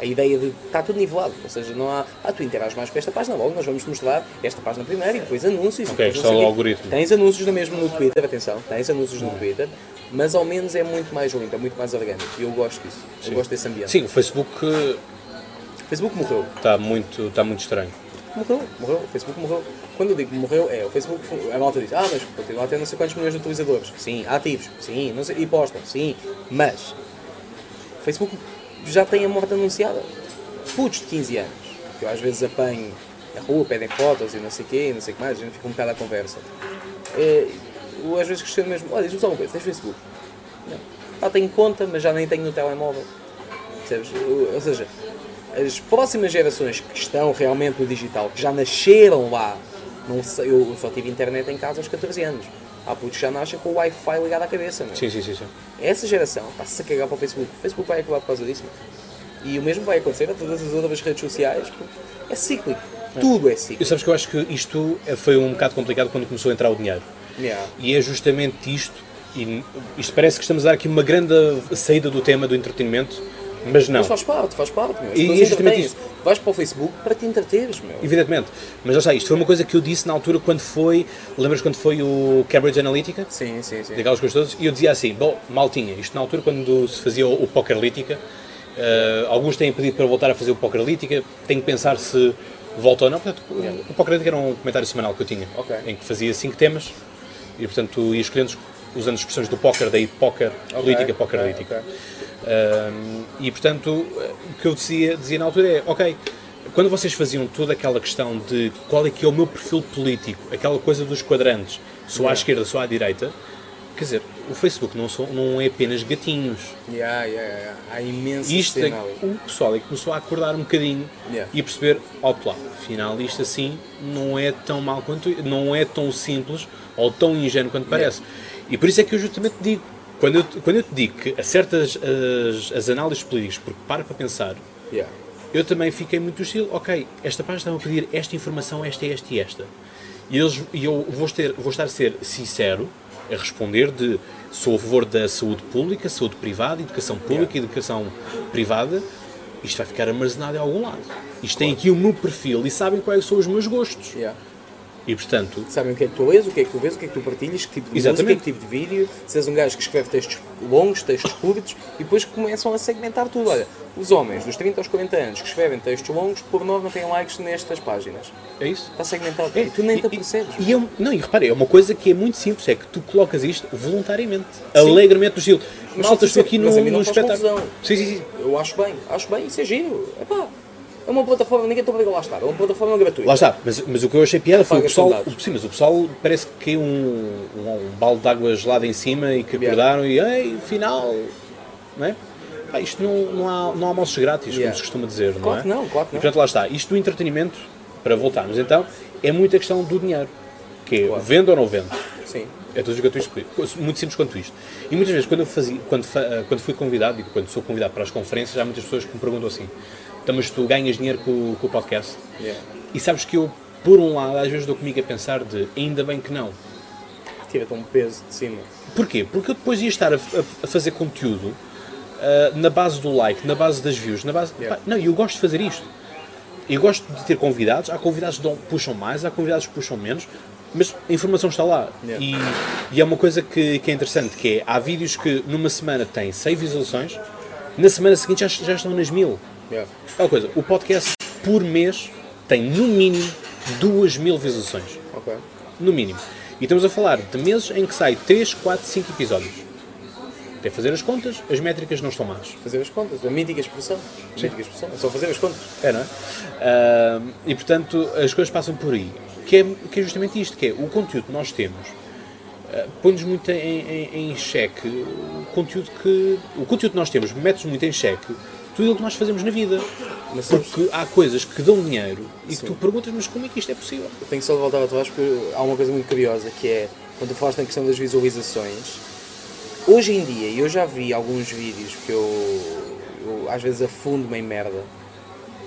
Speaker 2: A ideia de está tudo nivelado, ou seja, não há. Ah, tu interages mais com esta página, logo nós vamos te mostrar esta página primeiro e depois anúncios.
Speaker 1: Ok, é o algoritmo.
Speaker 2: Tens anúncios no mesmo no Twitter, atenção, tens anúncios no Twitter, mas ao menos é muito mais limpo, é muito mais orgânico. E eu gosto disso, eu gosto desse ambiente.
Speaker 1: Sim, o Facebook
Speaker 2: O Facebook morreu.
Speaker 1: está muito, está muito estranho.
Speaker 2: Morreu, morreu, o Facebook morreu. Quando eu digo morreu, é o Facebook, a malta diz, ah, mas continua a ter não sei quantos milhões de utilizadores. Sim, ativos, sim, não sei, e postam, sim, mas o Facebook já tem a morte anunciada. Putos de 15 anos, que eu às vezes apanho na rua, pedem fotos e não sei o quê, não sei o que mais, a gente fica um bocado à conversa. É, eu às vezes questiono mesmo, olha, diz-me só uma coisa, tens Facebook? Não. Ah, tenho conta, mas já nem tenho no telemóvel. Percebes? Ou seja, as próximas gerações que estão realmente no digital, que já nasceram lá, não sei, eu só tive internet em casa aos 14 anos. Há putos já nascem com o Wi-Fi ligado à cabeça. Meu.
Speaker 1: Sim, sim, sim. sim.
Speaker 2: Essa geração está-se a cagar para o Facebook. O Facebook vai acabar por causa disso. E o mesmo vai acontecer a todas as outras redes sociais. porque É cíclico. Tudo é cíclico.
Speaker 1: sabes que eu acho que isto foi um bocado complicado quando começou a entrar o dinheiro.
Speaker 2: Yeah.
Speaker 1: E é justamente isto, e isto parece que estamos a dar aqui uma grande saída do tema do entretenimento, mas não.
Speaker 2: Mas faz parte, faz parte, meu. As
Speaker 1: E justamente
Speaker 2: entretêm-se. Vais para o Facebook para te entreteres, meu.
Speaker 1: Evidentemente. Mas já está, isto foi uma coisa que eu disse na altura quando foi, lembras quando foi o Cambridge Analytica?
Speaker 2: Sim, sim, sim.
Speaker 1: daquelas coisas todas, e eu dizia assim, bom, maltinha, isto na altura quando se fazia o, o Pokerlítica, eh, alguns têm pedido para voltar a fazer o Pokerlítica, tenho que pensar se volta ou não, portanto, o, o Pokerlítica era um comentário semanal que eu tinha,
Speaker 2: Ok.
Speaker 1: em que fazia cinco temas, e portanto ias escolhendo usando expressões do póquer, daí póquer, política,
Speaker 2: ok,
Speaker 1: Pokerlítica. Um, e portanto, o que eu dizia, dizia na altura é, ok, quando vocês faziam toda aquela questão de qual é que é o meu perfil político, aquela coisa dos quadrantes, sou à
Speaker 2: Yeah.
Speaker 1: esquerda, sou à direita, quer dizer, o Facebook não, são, não é apenas gatinhos.
Speaker 2: Yeah, yeah, yeah. Há imensa
Speaker 1: Isto é, o pessoal é que começou a acordar um bocadinho
Speaker 2: Yeah.
Speaker 1: e a perceber, opa afinal isto assim não é tão mal quanto, não é tão simples ou tão ingênuo quanto parece. E por isso é que eu justamente digo, quando eu, quando eu te digo que a certas as, as análises políticas, porque para para pensar,
Speaker 2: Yeah.
Speaker 1: eu também fiquei muito do estilo, ok, esta página está a pedir esta informação, esta, esta e esta. E, eles, e eu vou, ter, vou estar a ser sincero a responder de sou a favor da saúde pública, saúde privada, educação pública, educação privada. Isto vai ficar armazenado em algum lado. Isto tem aqui o meu perfil e sabem quais são os meus gostos.
Speaker 2: Yeah.
Speaker 1: E portanto,
Speaker 2: Sabem o que é que tu lês, o que é que tu vês, o que é que tu partilhas, que tipo de
Speaker 1: Exatamente.
Speaker 2: música, que tipo de vídeo, se és um gajo que escreve textos longos, textos curtos, e depois começam a segmentar tudo. Olha, os homens dos 30 aos 40 anos que escrevem textos longos, por norma têm likes nestas páginas.
Speaker 1: é isso.
Speaker 2: Está segmentado. E tu nem te apercebes.
Speaker 1: E, e é um- não, e repara, é uma coisa que é muito simples, é que tu colocas isto voluntariamente, alegremente no estilo.
Speaker 2: Mas
Speaker 1: Malta, estou aqui
Speaker 2: mas
Speaker 1: num
Speaker 2: a mim não faz
Speaker 1: espetáculo.
Speaker 2: confusão.
Speaker 1: Sim, sim, sim.
Speaker 2: Eu acho bem, acho bem, isso é giro. Epá, é uma plataforma, ninguém te obriga lá a estar, é uma plataforma gratuita.
Speaker 1: Lá está, mas, mas o que eu achei piada foi o pessoal. O, sim, mas o pessoal parece que caiu um, um, um balde de água gelada em cima e que
Speaker 2: Yeah.
Speaker 1: acordaram e ei, final. Não é? Pá, isto não, não, há, não há almoços grátis,
Speaker 2: Yeah.
Speaker 1: como se costuma dizer, não
Speaker 2: Claro
Speaker 1: é?
Speaker 2: que não, claro que
Speaker 1: E
Speaker 2: não.
Speaker 1: portanto lá está. Isto do entretenimento, para voltarmos então, é muita questão do dinheiro. Que é,
Speaker 2: Claro.
Speaker 1: vendo ou não vendo?
Speaker 2: Sim.
Speaker 1: É tudo o que eu estou Muito simples quanto isto. E muitas vezes, quando, eu fazia, quando, quando fui convidado, e quando sou convidado para as conferências, há muitas pessoas que me perguntam assim: então, mas tu ganhas dinheiro com, com o podcast?
Speaker 2: Yeah.
Speaker 1: E sabes que eu, por um lado, às vezes dou comigo a pensar de ainda bem que não.
Speaker 2: Tira-te um peso de cima.
Speaker 1: Porquê? Porque eu depois ia estar a, a- fazer conteúdo ah, na base do like, na base das views, na base.
Speaker 2: Yeah.
Speaker 1: Pá, não, eu gosto de fazer isto. Eu gosto de ter convidados, há convidados que dão- puxam mais, há convidados que puxam menos, mas a informação está lá.
Speaker 2: Yeah.
Speaker 1: E, e é uma coisa que, que é interessante, que é, há vídeos que numa semana têm 100 visualizações, na semana seguinte já, já estão nas mil.
Speaker 2: Yeah.
Speaker 1: Aquela coisa, o podcast por mês tem no mínimo 2 mil visualizações.
Speaker 2: Ok.
Speaker 1: No mínimo. E estamos a falar de meses em que sai 3, 4, 5 episódios. Até fazer as contas, as métricas não estão más.
Speaker 2: Fazer as contas, a mítica expressão. A mítica expressão. É só fazer as contas.
Speaker 1: É, não é? Ah, e portanto, as coisas passam por aí. Que é, que é justamente isto, que é o conteúdo que nós temos ah, põe-nos muito em, em, em xeque o conteúdo que. O conteúdo que nós temos mete-nos muito em xeque tudo aquilo que nós fazemos na vida.
Speaker 2: Mas
Speaker 1: Porque há coisas que dão dinheiro e que tu perguntas, mas como é que isto é possível?
Speaker 2: Eu tenho só de voltar atrás porque há uma coisa muito curiosa que é quando tu falaste na questão das visualizações. Hoje em dia, eu já vi alguns vídeos que eu, eu às vezes afundo-me em merda.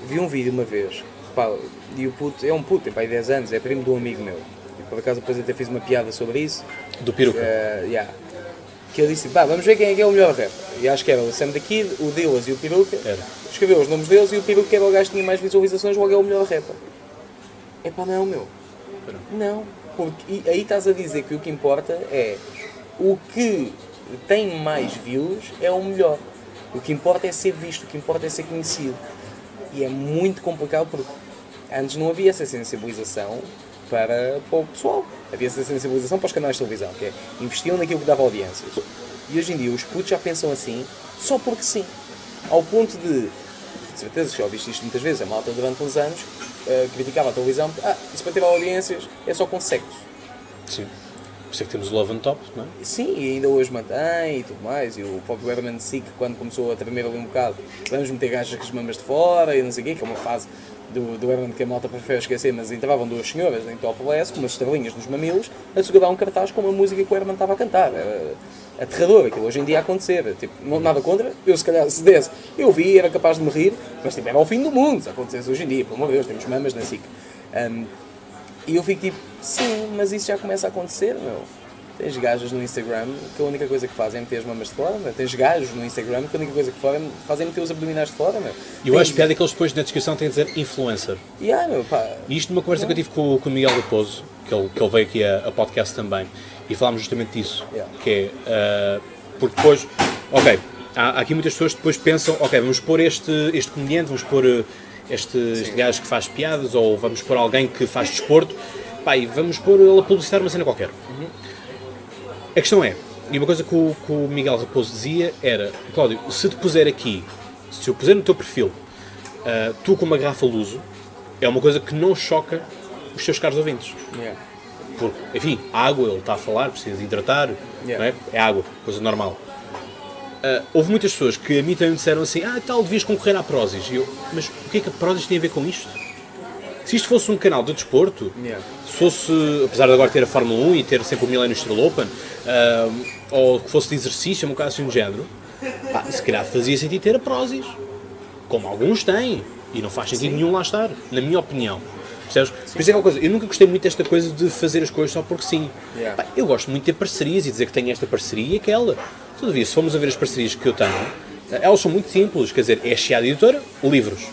Speaker 2: Vi um vídeo uma vez, pá, e o puto, é um puto, tem pá, aí 10 anos, é primo de um amigo meu. E por acaso depois até fiz uma piada sobre isso.
Speaker 1: Do peruca.
Speaker 2: Eh, yeah. Que ele disse, pá, vamos ver quem é que é o melhor rap. E acho que era o Sam the Kid, o Dillas e o Peruca.
Speaker 1: Era.
Speaker 2: Escreveu os nomes deles e o Peruca era o gajo que tinha mais visualizações, logo é o melhor rapper. É pá, não, meu. Não. Porque aí estás a dizer que o que importa é o que tem mais views é o melhor. O que importa é ser visto, o que importa é ser conhecido. E é muito complicado porque antes não havia essa sensibilização para, para o pessoal. Havia essa sensibilização para os canais de televisão, que é investiam naquilo que dava audiências. E hoje em dia os putos já pensam assim só porque sim. Ao ponto de, de certeza que já ouviste isto muitas vezes, a malta durante uns anos eh, criticava a televisão, porque, ah, isso para ter audiências é só com sexo.
Speaker 1: Sim. Por isso é que temos o Love and Top, não é?
Speaker 2: Sim, e ainda hoje mantém e tudo mais. E o próprio Herman Sick, quando começou a tremer ali um bocado, vamos meter gajas com as mamas de fora e não sei o quê, que é uma fase do, do Herman que a malta prefere esquecer, mas entravam duas senhoras em topless com umas estrelinhas nos mamilos a segurar um cartaz com uma música que o Herman estava a cantar. Era aterrador aquilo hoje em dia acontecer. Tipo, nada contra, eu se calhar se desse, eu vi, era capaz de me rir, mas tipo, era ao fim do mundo se acontecesse hoje em dia, pelo amor de Deus, temos mamas na SIC. Um, e eu fico tipo, sim, mas isso já começa a acontecer, meu. Tens gajas no Instagram que a única coisa que fazem é meter as mamas de fora, meu. Tens gajos no Instagram que a única coisa que fazem fazem é meter os abdominais de fora, meu.
Speaker 1: E eu
Speaker 2: Tens-
Speaker 1: acho piada que eles depois na descrição têm a dizer influencer.
Speaker 2: E ah, meu, pá,
Speaker 1: E isto numa conversa que eu tive com, com o Miguel Raposo, que ele, que ele veio aqui a, a podcast também, e falámos justamente disso,
Speaker 2: Yeah.
Speaker 1: que é, ah, porque depois, ok, há, há aqui muitas pessoas que depois pensam, ok, vamos pôr este, este comediante, vamos pôr eh, este, este gajo que faz piadas, ou vamos pôr alguém que faz desporto, pá, e vamos pôr ele a publicitar uma cena qualquer. A questão é, e uma coisa que o, que o Miguel Raposo dizia era, Cláudio, se te puser aqui, se eu puser no teu perfil, ah, tu com uma garrafa luso, é uma coisa que não choca os seus caros ouvintes.
Speaker 2: yeah.
Speaker 1: Porque, enfim, água, ele está a falar, precisa de hidratar,
Speaker 2: Yeah.
Speaker 1: não é? é água, coisa normal. Ah, houve muitas pessoas que a mim também me disseram assim, ah, tal, devias concorrer à Prozis. E eu, mas o que é que a Prozis tem a ver com isto? Se isto fosse um canal de desporto,
Speaker 2: Yeah.
Speaker 1: se fosse, apesar de agora ter a Fórmula 1 e ter sempre o Millennium Steel Open, ah, ou que fosse de exercício, um caso assim de género, pá, se calhar fazia sentido ter a Prozis. Como alguns têm. E não faz sentido nenhum lá estar, na minha opinião. Percebes? Por isso é aquela coisa, eu nunca gostei muito desta coisa de fazer as coisas só porque sim.
Speaker 2: Yeah.
Speaker 1: Pá, eu gosto muito de ter parcerias e dizer que tenho esta parceria e aquela. Todavia, se formos a ver as parcerias que eu tenho, elas são muito simples. Quer dizer, é a Chiada Editora, livros.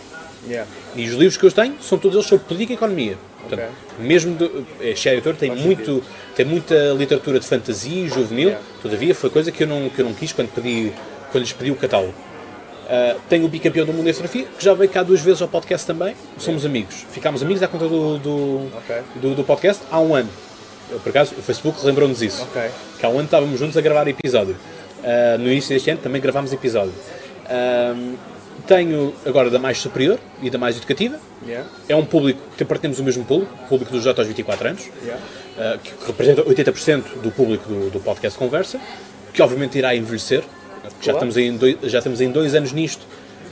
Speaker 2: Yeah.
Speaker 1: E os livros que eu tenho são todos eles sobre política e economia. Portanto, mesmo do, é, Shea Editor tem,
Speaker 2: Faz
Speaker 1: muito, tem muita literatura de fantasia juvenil,
Speaker 2: Yeah.
Speaker 1: todavia foi coisa que eu não, que eu não quis quando, pedi, quando lhes pedi o catálogo. Ah, tenho o bicampeão do mundo em fotografia, que já veio cá duas vezes ao podcast também. Somos amigos. Ficámos amigos à conta do, do,
Speaker 2: Ok.
Speaker 1: do, do podcast há um ano. Eu, Por acaso, o Facebook lembrou-nos isso.
Speaker 2: Ok.
Speaker 1: Que há um ano estávamos juntos a gravar episódio. Ah, no início deste ano também gravámos episódio. Ah, tenho agora da mais superior e da mais educativa.
Speaker 2: Yeah.
Speaker 1: É um público que o mesmo público, o público dos J aos 24 anos,
Speaker 2: Yeah.
Speaker 1: ah, que representa 80% do público do, do podcast Conversa, que obviamente irá envelhecer. Já, estamos em dois, já estamos em dois anos nisto.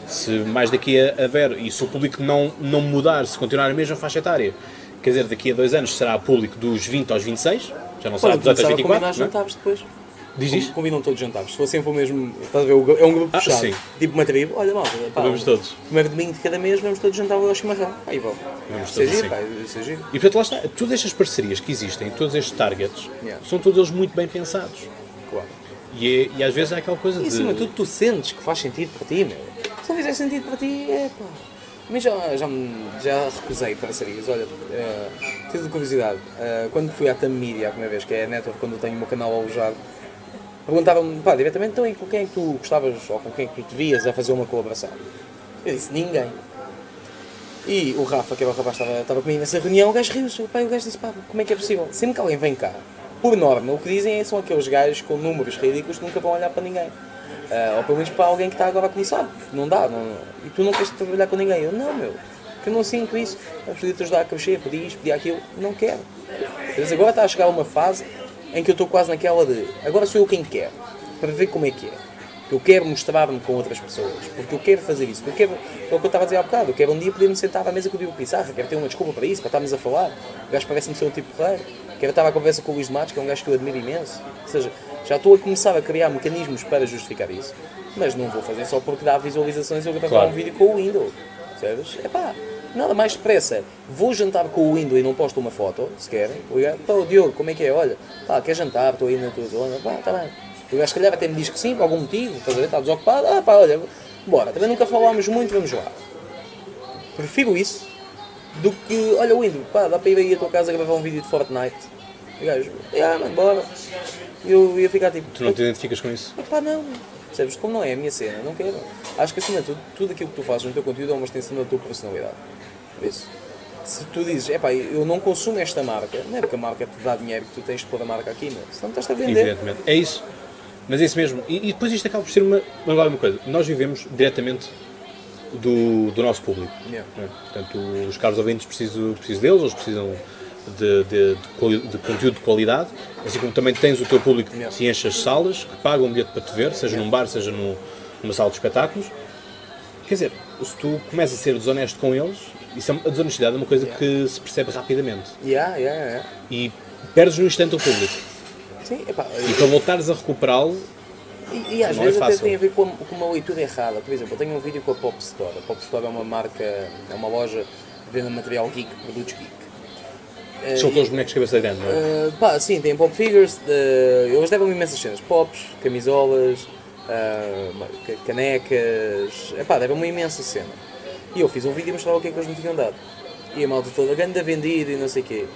Speaker 1: Se mais daqui a, a ver, e se o público não, não mudar, se continuar a mesma faixa etária, quer dizer, daqui a dois anos será público dos 20 aos 26, já não será dos 18 aos
Speaker 2: começava a combinar
Speaker 1: 24. não é?
Speaker 2: jantares depois.
Speaker 1: Diz isto?
Speaker 2: Combinam todos jantares. Se for sempre o mesmo. Estás a ver? É um grupo
Speaker 1: Ah, sim.
Speaker 2: Tipo uma tribo. Olha, malta. Pá,
Speaker 1: Vamos todos.
Speaker 2: Primeiro domingo de cada mês, vamos todos jantar ao chimarrão. Aí vão.
Speaker 1: Vamos
Speaker 2: é
Speaker 1: todos
Speaker 2: giro,
Speaker 1: assim.
Speaker 2: pá. É giro.
Speaker 1: E portanto, lá está, todas estas parcerias que existem, todos estes targets,
Speaker 2: Yeah.
Speaker 1: são todos eles muito bem pensados.
Speaker 2: Claro.
Speaker 1: E, é- e às vezes há aquela coisa
Speaker 2: E
Speaker 1: de.
Speaker 2: acima de tudo, tu sentes que faz sentido para ti, meu. Se não fizer sentido para ti, é pá. A mim já, já, já recusei parcerias. Olha, uh, tive de curiosidade. eh, quando fui à TAM Media a primeira vez, que é a network, quando eu tenho o meu canal alojado, perguntavam-me, pá, diretamente, então e com quem é que tu gostavas ou com quem é que tu te vias a fazer uma colaboração? Eu disse, ninguém. E o Rafa, que era o rapaz que estava, estava comigo nessa reunião, o gajo riu-se. Pá, e o gajo disse, pá, como é que é possível? Sempre que alguém vem cá, por norma, o que dizem é são aqueles gajos com números ridículos que nunca vão olhar para ninguém. Ah, ou pelo menos para alguém que está agora a começar. Não dá. Não, e tu não queres trabalhar com ninguém. Eu, não, meu. Porque eu não sinto isso. Eu podia te ajudar a crescer, podia isto, podia aquilo. Não quero. Mas agora está a chegar uma fase em que eu estou quase naquela de agora sou eu quem quer. Para ver como é que é. Eu quero mostrar-me com outras pessoas, porque eu quero fazer isso. Eu quero, é o que eu estava a dizer há bocado, eu quero um dia poder-me sentar à mesa com o Diogo Pissarra, quero ter uma desculpa para isso, para estarmos a falar. O gajo parece-me ser um tipo porreiro. Quero estar à conversa com o Luís de Matos, que é um gajo que eu admiro imenso. Ou seja, já estou a começar a criar mecanismos para justificar isso. Mas não vou fazer só porque dá visualizações eu gravar
Speaker 1: Claro.
Speaker 2: um vídeo com o Windows. Percebes? É pá, nada mais depressa. Vou jantar com o Windows e não posto uma foto, se querem. Ligar, pá, Diogo, como é que é? Olha, pá, quer jantar? Estou aí na tua zona. Pá, está bem. O gajo, se calhar, até me diz que sim, por algum motivo, estás a ver? Está desocupado. Ah, pá, olha, bora. Também nunca falámos muito, vamos lá. Prefiro isso do que, olha, Windows, pá, dá para ir aí à tua casa gravar um vídeo de Fortnite. O gajo, ah, mano, bora. E eu ia ficar tipo,
Speaker 1: Tu não te identificas com isso?
Speaker 2: Epá, não. Percebes? Como não é a minha cena, não quero. Acho que acima de tudo, tudo aquilo que tu fazes no teu conteúdo é uma extensão da tua personalidade. Isso, se tu dizes, epá, eu não consumo esta marca, não é porque a marca te dá dinheiro que tu tens de pôr a marca aqui, meu. Senão estás a vender.
Speaker 1: Evidentemente. É isso. Mas é isso mesmo. E, e depois isto acaba por ser uma, uma, uma coisa. Nós vivemos diretamente do, do nosso público.
Speaker 2: Yeah.
Speaker 1: não é? Portanto, os caros ouvintes precisam, precisam deles, eles precisam de, de, de de conteúdo de qualidade, assim como também tens o teu público
Speaker 2: Yeah.
Speaker 1: que enche as salas, que paga um bilhete para te ver, seja num bar, seja num- numa sala de espetáculos. Quer dizer, se tu começas a ser desonesto com eles, isso é, a desonestidade é uma coisa
Speaker 2: Yeah.
Speaker 1: que se percebe rapidamente.
Speaker 2: Yeah, yeah, yeah.
Speaker 1: E perdes no instante o público.
Speaker 2: Sim, epá,
Speaker 1: E para voltares a recuperá-lo,
Speaker 2: E, e às
Speaker 1: é
Speaker 2: vezes até
Speaker 1: fácil.
Speaker 2: tem a ver com, com uma leitura errada. Por exemplo, eu tenho um vídeo com a Pop Store. A Pop Store é uma marca, é uma loja que vende material geek, produtos geek. Eh,
Speaker 1: são aqueles bonecos de cabeça grande, não é?
Speaker 2: Uh, pá, sim, tem pop figures, de, eles levam imensas cenas, pops, camisolas, uh, ca- canecas, epá, levam uma imensa cena. E eu fiz um vídeo e mostrava o que é que eles me tinham dado. E a malta toda, grande vendida e não sei o quê.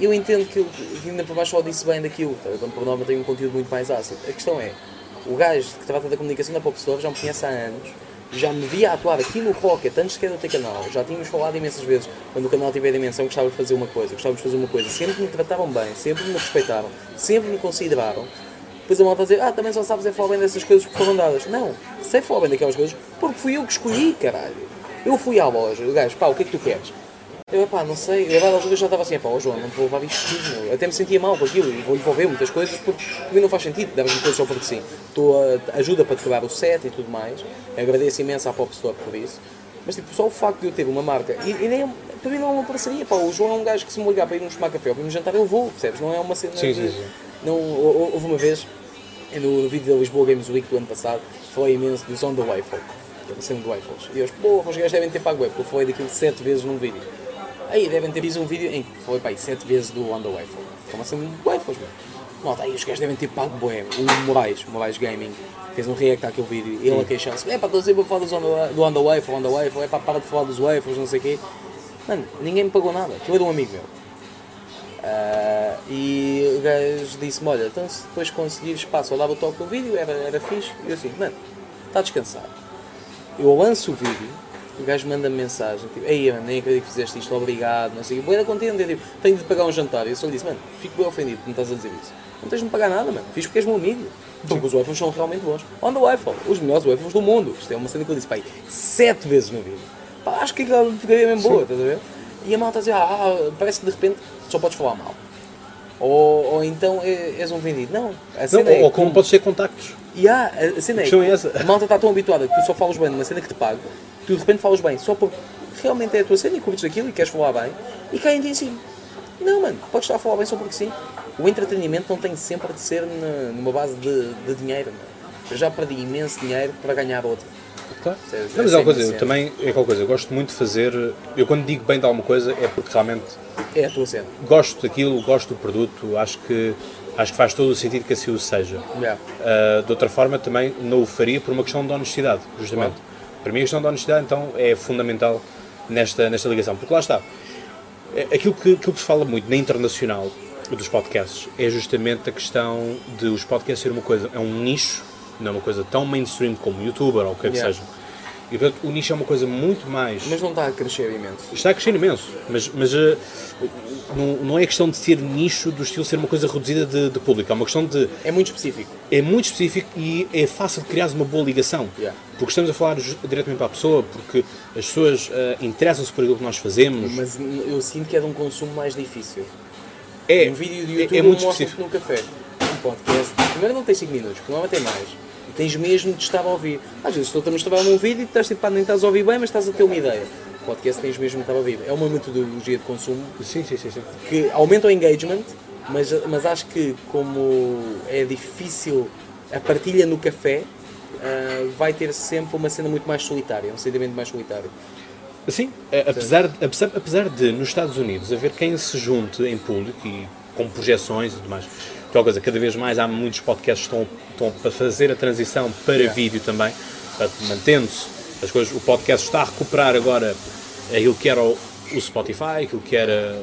Speaker 2: Eu entendo que, que ainda por baixo só disse bem daquilo, tá? então por norma tem um conteúdo muito mais ácido. A questão é, o gajo que trata da comunicação da Pop Store já me conhece há anos, já me via atuar aqui no Rocket antes sequer de eu ter canal, já tínhamos falado imensas vezes, quando o canal tiver dimensão, gostava de fazer uma coisa, gostava de fazer uma coisa, sempre me trataram bem, sempre me respeitaram, sempre me consideraram. Depois a malta dizer, ah, também só sabes é falar bem dessas coisas porque foram dadas. Não, sei falar bem daquelas coisas porque fui eu que escolhi, caralho. Eu fui à loja, o gajo, pá, o que é que tu queres? Eu, pá, não sei, eu a dada altura já estava assim, pá, ó João, não vou levar isto tudo, meu. Eu até me sentia mal com aquilo e vou devolver muitas coisas porque para mim não faz sentido, davas-me coisas só porque sim. Estou a, ajuda para decorar o set e tudo mais, agradeço imenso à Pop Store por isso, mas tipo, só o facto de eu ter uma marca, e, e nem, para mim não é uma parceria, pá, o João é um gajo que se me ligar para ir nos tomar café ou para ir nos jantar, eu vou, percebes? Não é uma cena
Speaker 1: Sim, sim, sim.
Speaker 2: Não, hou- houve uma vez, no vídeo da Lisboa Games Week do ano passado, falei imenso dos On The Waffle, que é de waffles, e eles, porra, os gajos devem ter pago web, porque eu falei daquilo sete vezes num vídeo. Aí devem ter visto um vídeo em que pá, aí, sete vezes do On The Waffle. Como assim, waffles, mano. malta, aí os gajos devem ter pago bué. O Moraes, o Moraes Gaming, fez um react àquele vídeo, ele a queixar-se, é pá, estou sempre a falar dos on the, do On The Waffle, On The Waffle, é pá, para de falar dos waffles, não sei o quê. Mano, ninguém me pagou nada, aquilo era um amigo meu. Ah, e o gajo disse-me, olha, então se depois conseguir espaço, eu dava o toque no vídeo, era, era fixe. E eu assim, mano, está descansado. Eu lanço o vídeo, o gajo manda-me mensagem, tipo, ei, mano, nem acredito que fizeste isto, obrigado, não sei o quê. Boa contente, eu digo, tenho de pagar um jantar. E eu só lhe disse, mano, fico bem ofendido por me estás a dizer isso. Não tens de me pagar nada, mano, fiz porque és meu amigo. Porque os waffles são realmente bons. On the waffle, os melhores waffles do mundo. Isto é uma cena que eu disse, pai, sete vezes no vídeo. Pá, acho que aquela é mesmo boa, estás a ver? E a malta a dizer, ah, parece que de repente só podes falar mal. Ou, ou então é- és um vendido. Não, a
Speaker 1: Não,
Speaker 2: cena
Speaker 1: ou,
Speaker 2: é
Speaker 1: ou como podes ter contactos.
Speaker 2: e há, a- a cena é,
Speaker 1: questão é essa.
Speaker 2: a malta está tão habituada que tu só falas bem numa cena que te pago, tu de repente falas bem só porque realmente é a tua cena e curtes aquilo e queres falar bem e caem-te em cima. Não, mano, podes estar a falar bem só porque sim. O entretenimento não tem sempre de ser numa base de, de dinheiro, mano. Eu já perdi imenso dinheiro para ganhar outro.
Speaker 1: Claro.
Speaker 2: Percebes?
Speaker 1: Não, mas
Speaker 2: É
Speaker 1: uma coisa, eu também é aquela coisa, eu gosto muito de fazer. Eu quando digo bem de alguma coisa é porque realmente
Speaker 2: É a tua cena.
Speaker 1: gosto daquilo, gosto do produto, acho que, acho que faz todo o sentido que assim o seja.
Speaker 2: Yeah.
Speaker 1: Uh, de outra forma, também não o faria por uma questão de honestidade, justamente. Para mim, a questão da honestidade, então, é fundamental nesta, nesta ligação. Porque lá está. É- Aquilo que, aquilo que se fala muito na internacional dos podcasts é justamente a questão de os podcasts ser uma coisa, é um nicho, não é uma coisa tão mainstream como youtuber ou o que é que
Speaker 2: Yeah.
Speaker 1: seja. E portanto, o nicho é uma coisa muito mais.
Speaker 2: Mas não está a crescer imenso.
Speaker 1: Está a crescer imenso, mas, mas eh, não, não é questão de ser nicho do estilo ser uma coisa reduzida de, de público, é uma questão de.
Speaker 2: É muito específico.
Speaker 1: É muito específico e é fácil de criar uma boa ligação.
Speaker 2: Yeah.
Speaker 1: Porque estamos a falar diretamente para a pessoa, porque as pessoas eh, interessam-se por aquilo que nós fazemos.
Speaker 2: Mas eu sinto que é de um consumo mais difícil.
Speaker 1: é,
Speaker 2: Um vídeo de
Speaker 1: é-
Speaker 2: YouTube
Speaker 1: é, muito
Speaker 2: mostra-te
Speaker 1: específico.
Speaker 2: num café. Um podcast. Primeiro não tem 5 minutos, porque não tem mais. E tens mesmo de estar a ouvir. Às vezes estou a mostrar num vídeo e estás tipo, pá, nem estás a ouvir bem, mas estás a ter uma ideia. O podcast tens mesmo de estar a ouvir. É uma metodologia de consumo
Speaker 1: Sim, sim, sim.
Speaker 2: que aumenta o engagement, mas, mas acho que como é difícil a partilha no café, ah, vai ter sempre uma cena muito mais solitária, um sentimento mais solitário.
Speaker 1: Sim, apesar, de- apesar, apesar de nos Estados Unidos haver quem se junte em público e com projeções e tudo mais, que é uma coisa, cada vez mais há muitos podcasts que estão, estão a fazer a transição para
Speaker 2: Yeah.
Speaker 1: vídeo também, mantendo-se as coisas. O podcast está a recuperar agora aquilo que era o, o Spotify, aquilo que era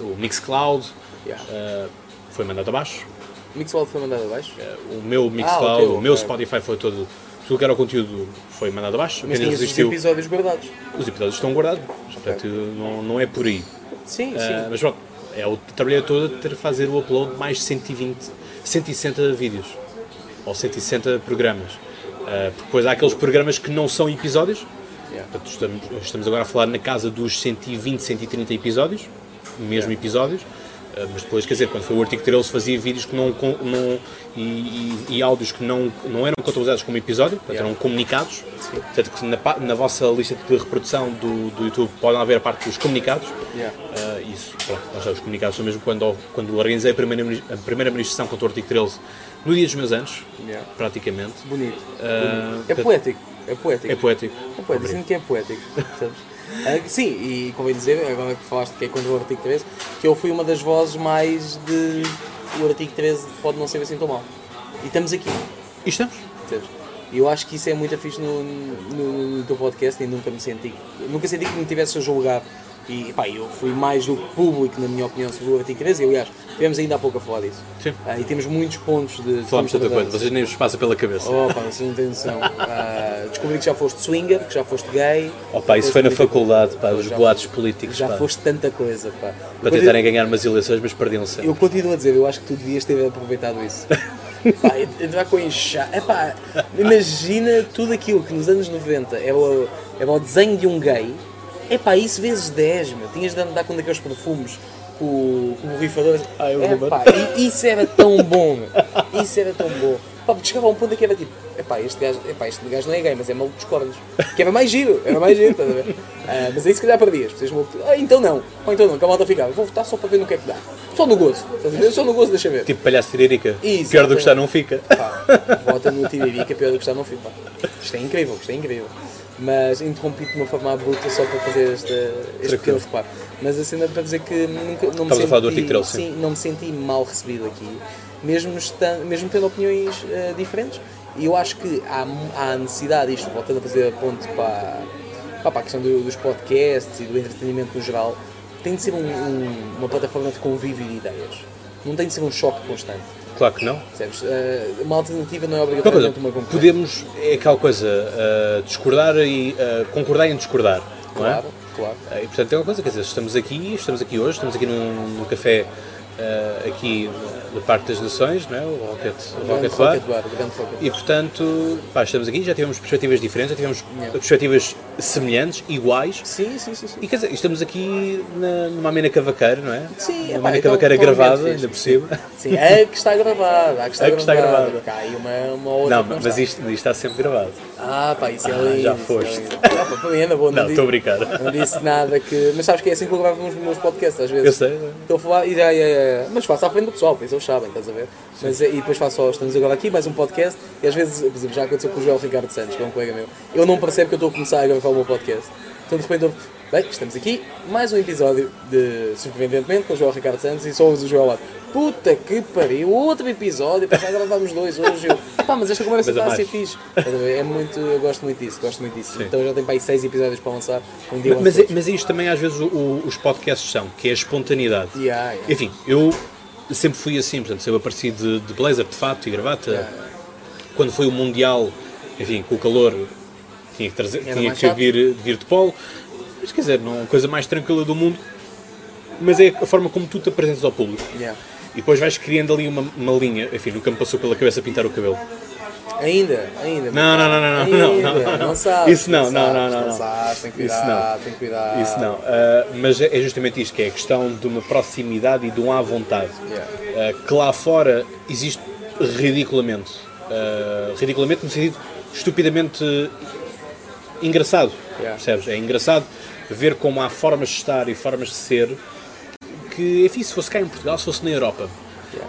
Speaker 1: o, o Mixcloud,
Speaker 2: Yeah.
Speaker 1: eh, foi mandado abaixo.
Speaker 2: O Mixwell foi mandado abaixo,
Speaker 1: Eh, o meu Mixcloud,
Speaker 2: ok,
Speaker 1: o meu
Speaker 2: ok.
Speaker 1: Spotify foi todo. Tudo que era o conteúdo foi mandado abaixo,
Speaker 2: mas tinhas os
Speaker 1: existiu.
Speaker 2: episódios guardados.
Speaker 1: Os episódios estão guardados, portanto não, não é por aí.
Speaker 2: Sim, sim.
Speaker 1: Ah, mas pronto, é o trabalho todo de ter fazer o upload de mais de 120, 160 vídeos ou 160 programas. Porque depois há aqueles programas que não são episódios,
Speaker 2: Yeah.
Speaker 1: portanto, estamos, estamos agora a falar na casa dos 120, 130 episódios, mesmo episódios. ah, mas depois, quer dizer, quando foi o artigo 13 fazia vídeos que não, com- não e, e- e áudios que não, não eram contabilizados como episódio, portanto,
Speaker 2: Yeah.
Speaker 1: eram comunicados. Portanto, que na, na vossa lista de reprodução do, do YouTube podem haver a parte dos comunicados.
Speaker 2: Yeah.
Speaker 1: Ah, isso, pronto, sabemos, os comunicados são mesmo quando, quando organizei a primeira, a primeira administração contra o artigo 13, no dia dos meus anos,
Speaker 2: Yeah.
Speaker 1: praticamente.
Speaker 2: Bonito.
Speaker 1: Ah,
Speaker 2: É poético. É poético.
Speaker 1: É poético.
Speaker 2: É poético. Sinto que é poético. Ah, sim, e convém dizer, agora que falaste que é contra o artigo 13, que eu fui uma das vozes mais de. O artigo 13 pode não ser assim tão mal. E estamos aqui.
Speaker 1: E estamos.
Speaker 2: percebes? E eu acho que isso é muito fixe no, no, no teu podcast e nunca me senti. Nunca senti que me tivesse a julgar. E pá, eu fui mais do que público, na minha opinião, sobre o artigo 13. E, aliás, tivemos ainda há pouco a falar disso.
Speaker 1: Sim.
Speaker 2: Ah, e temos muitos pontos de.
Speaker 1: Falamos outra coisa, vocês nem vos passa pela cabeça.
Speaker 2: Oh, pá, vocês não têm noção. Ah, descobri que já foste swinger, que já foste gay.
Speaker 1: Oh, pá, isso foi na faculdade, pá, os boatos políticos,
Speaker 2: Já
Speaker 1: pá,
Speaker 2: foste tanta coisa, pá.
Speaker 1: para
Speaker 2: Eu
Speaker 1: tentarem ganhar umas eleições, mas perdiam
Speaker 2: continuo-
Speaker 1: sempre.
Speaker 2: Eu continuo a dizer, eu acho que tu devias ter aproveitado isso. pá, entrar com enxá. É pá, imagina tudo aquilo que nos anos 90 era o, era o desenho de um gay. É pá, isso vezes 10, meu. Tinhas de andar com daqueles perfumes com, o- com o borrifador.
Speaker 1: Ah, eu
Speaker 2: é
Speaker 1: lembro.
Speaker 2: pá, e- isso era tão bom, meu. Isso era tão bom. Pá, porque chegava a um ponto em que era tipo, epá, este gajo, epá, este gajo não é gay, mas é maluco dos cornos. Que era mais giro, era mais giro, estás a ver? Ah, mas aí se calhar perdias, precisas maluco. Ah, então não, ou então não, que a malta ficava, vou votar só para ver no que é que dá. Só no gozo, estás a ver? Só no gozo, deixa ver.
Speaker 1: Tipo palhaço tiririca.
Speaker 2: Exatamente.
Speaker 1: Pior do que está não fica.
Speaker 2: Pá, vota no Tiririca, pior do que está no fim, pá. Isto é incrível, isto é incrível. Mas interrompi-te de uma forma abrupta só para fazer esta, este pequeno reparo. Mas a cena para dizer que nunca, não me senti,
Speaker 1: falar do artigo 13, sim.
Speaker 2: sim, não me senti mal recebido aqui. mesmo, estan- mesmo tendo opiniões eh, diferentes. E eu acho que há, há necessidade, isto voltando a fazer a ponte para, para a questão do- dos podcasts e do entretenimento no geral, tem de ser um- um- uma plataforma de convívio de ideias. Não tem de ser um choque constante.
Speaker 1: Claro que não.
Speaker 2: Percebes? Eh, uma alternativa não é obrigatoriamente uma concorrência.
Speaker 1: podemos, é aquela coisa, uh, discordar e uh, concordar em discordar, não é?
Speaker 2: Claro, claro.
Speaker 1: Uh, E portanto é uma coisa, quer dizer, estamos aqui, estamos aqui hoje, estamos aqui num, num café uh, aqui da Parque das Nações, não é? o Rocket, o Rocket Bar.
Speaker 2: Rocket Bar,
Speaker 1: E portanto, pá, estamos aqui, já tivemos perspectivas diferentes, já tivemos
Speaker 2: Yeah.
Speaker 1: perspectivas semelhantes, iguais.
Speaker 2: Sim, sim, sim. sim.
Speaker 1: E quer dizer, estamos aqui na, numa amena cavaqueira, não é?
Speaker 2: Sim,
Speaker 1: uma amena
Speaker 2: então,
Speaker 1: cavaqueira gravada, ainda por cima.
Speaker 2: Sim, a que está gravada, a que está
Speaker 1: A que está
Speaker 2: gravada. aí uma, uma outra
Speaker 1: Não,
Speaker 2: não
Speaker 1: mas
Speaker 2: está.
Speaker 1: isto, isto está sempre gravado.
Speaker 2: Ah, pá, isso é
Speaker 1: Ah,
Speaker 2: lindo.
Speaker 1: já
Speaker 2: é
Speaker 1: foste.
Speaker 2: mim anda bom,
Speaker 1: Não, estou a brincar.
Speaker 2: não disse nada que. Mas sabes que é assim que eu gravo nos meus podcasts às vezes.
Speaker 1: Eu sei.
Speaker 2: Estou a falar e já, já, já, mas faço à frente do pessoal, por isso eles sabem, estás a ver? Mas, é- e depois faço só, estamos agora aqui, mais um podcast, e às vezes, por exemplo, já aconteceu com o Joel Ricardo Santos, que é um colega meu, eu não percebo que eu estou a começar a gravar o meu podcast. Então de repente eu, bem, estamos aqui, mais um episódio de Surpreendentemente com o Joel Ricardo Santos e só ouves o Joel lá. Puta que pariu, outro episódio, para já gravámos dois hoje. Eu, pá, mas esta conversa
Speaker 1: Mas a
Speaker 2: está a ser fixe. É muito, eu gosto muito disso, gosto muito disso. Então já tenho para aí seis episódios para lançar. Um dia
Speaker 1: Mas,
Speaker 2: lanço
Speaker 1: é- mas é isto também às vezes o- o- os podcasts são, que é a espontaneidade.
Speaker 2: Yeah, yeah.
Speaker 1: Enfim, eu sempre fui assim, portanto, sempre apareci de, de blazer, de fato e gravata.
Speaker 2: Yeah.
Speaker 1: Quando foi o Mundial, enfim, com o calor, tinha que, trazer, tinha que vir, vir de polo. Mas quer dizer, não é coisa mais tranquila do mundo, mas é a forma como tu te apresentas ao público. E depois vais criando ali uma, uma linha, enfim, nunca me passou pela cabeça pintar o cabelo.
Speaker 2: Ainda, ainda.
Speaker 1: Não, não, não, não, não, não,
Speaker 2: Ainda,
Speaker 1: não, não.
Speaker 2: não sabes,
Speaker 1: Isso não, não, não, não, não.
Speaker 2: sabes, tem que
Speaker 1: Isso não.
Speaker 2: tem que cuidar.
Speaker 1: Isso não, Ah, mas é justamente isto, que é a questão de uma proximidade e de um à vontade.
Speaker 2: Yeah.
Speaker 1: Ah, que lá fora existe ridiculamente. Ah, ridiculamente no sentido estupidamente engraçado.
Speaker 2: Yeah.
Speaker 1: Percebes? É engraçado ver como há formas de estar e formas de ser que, enfim, se fosse cá em Portugal, se fosse na Europa.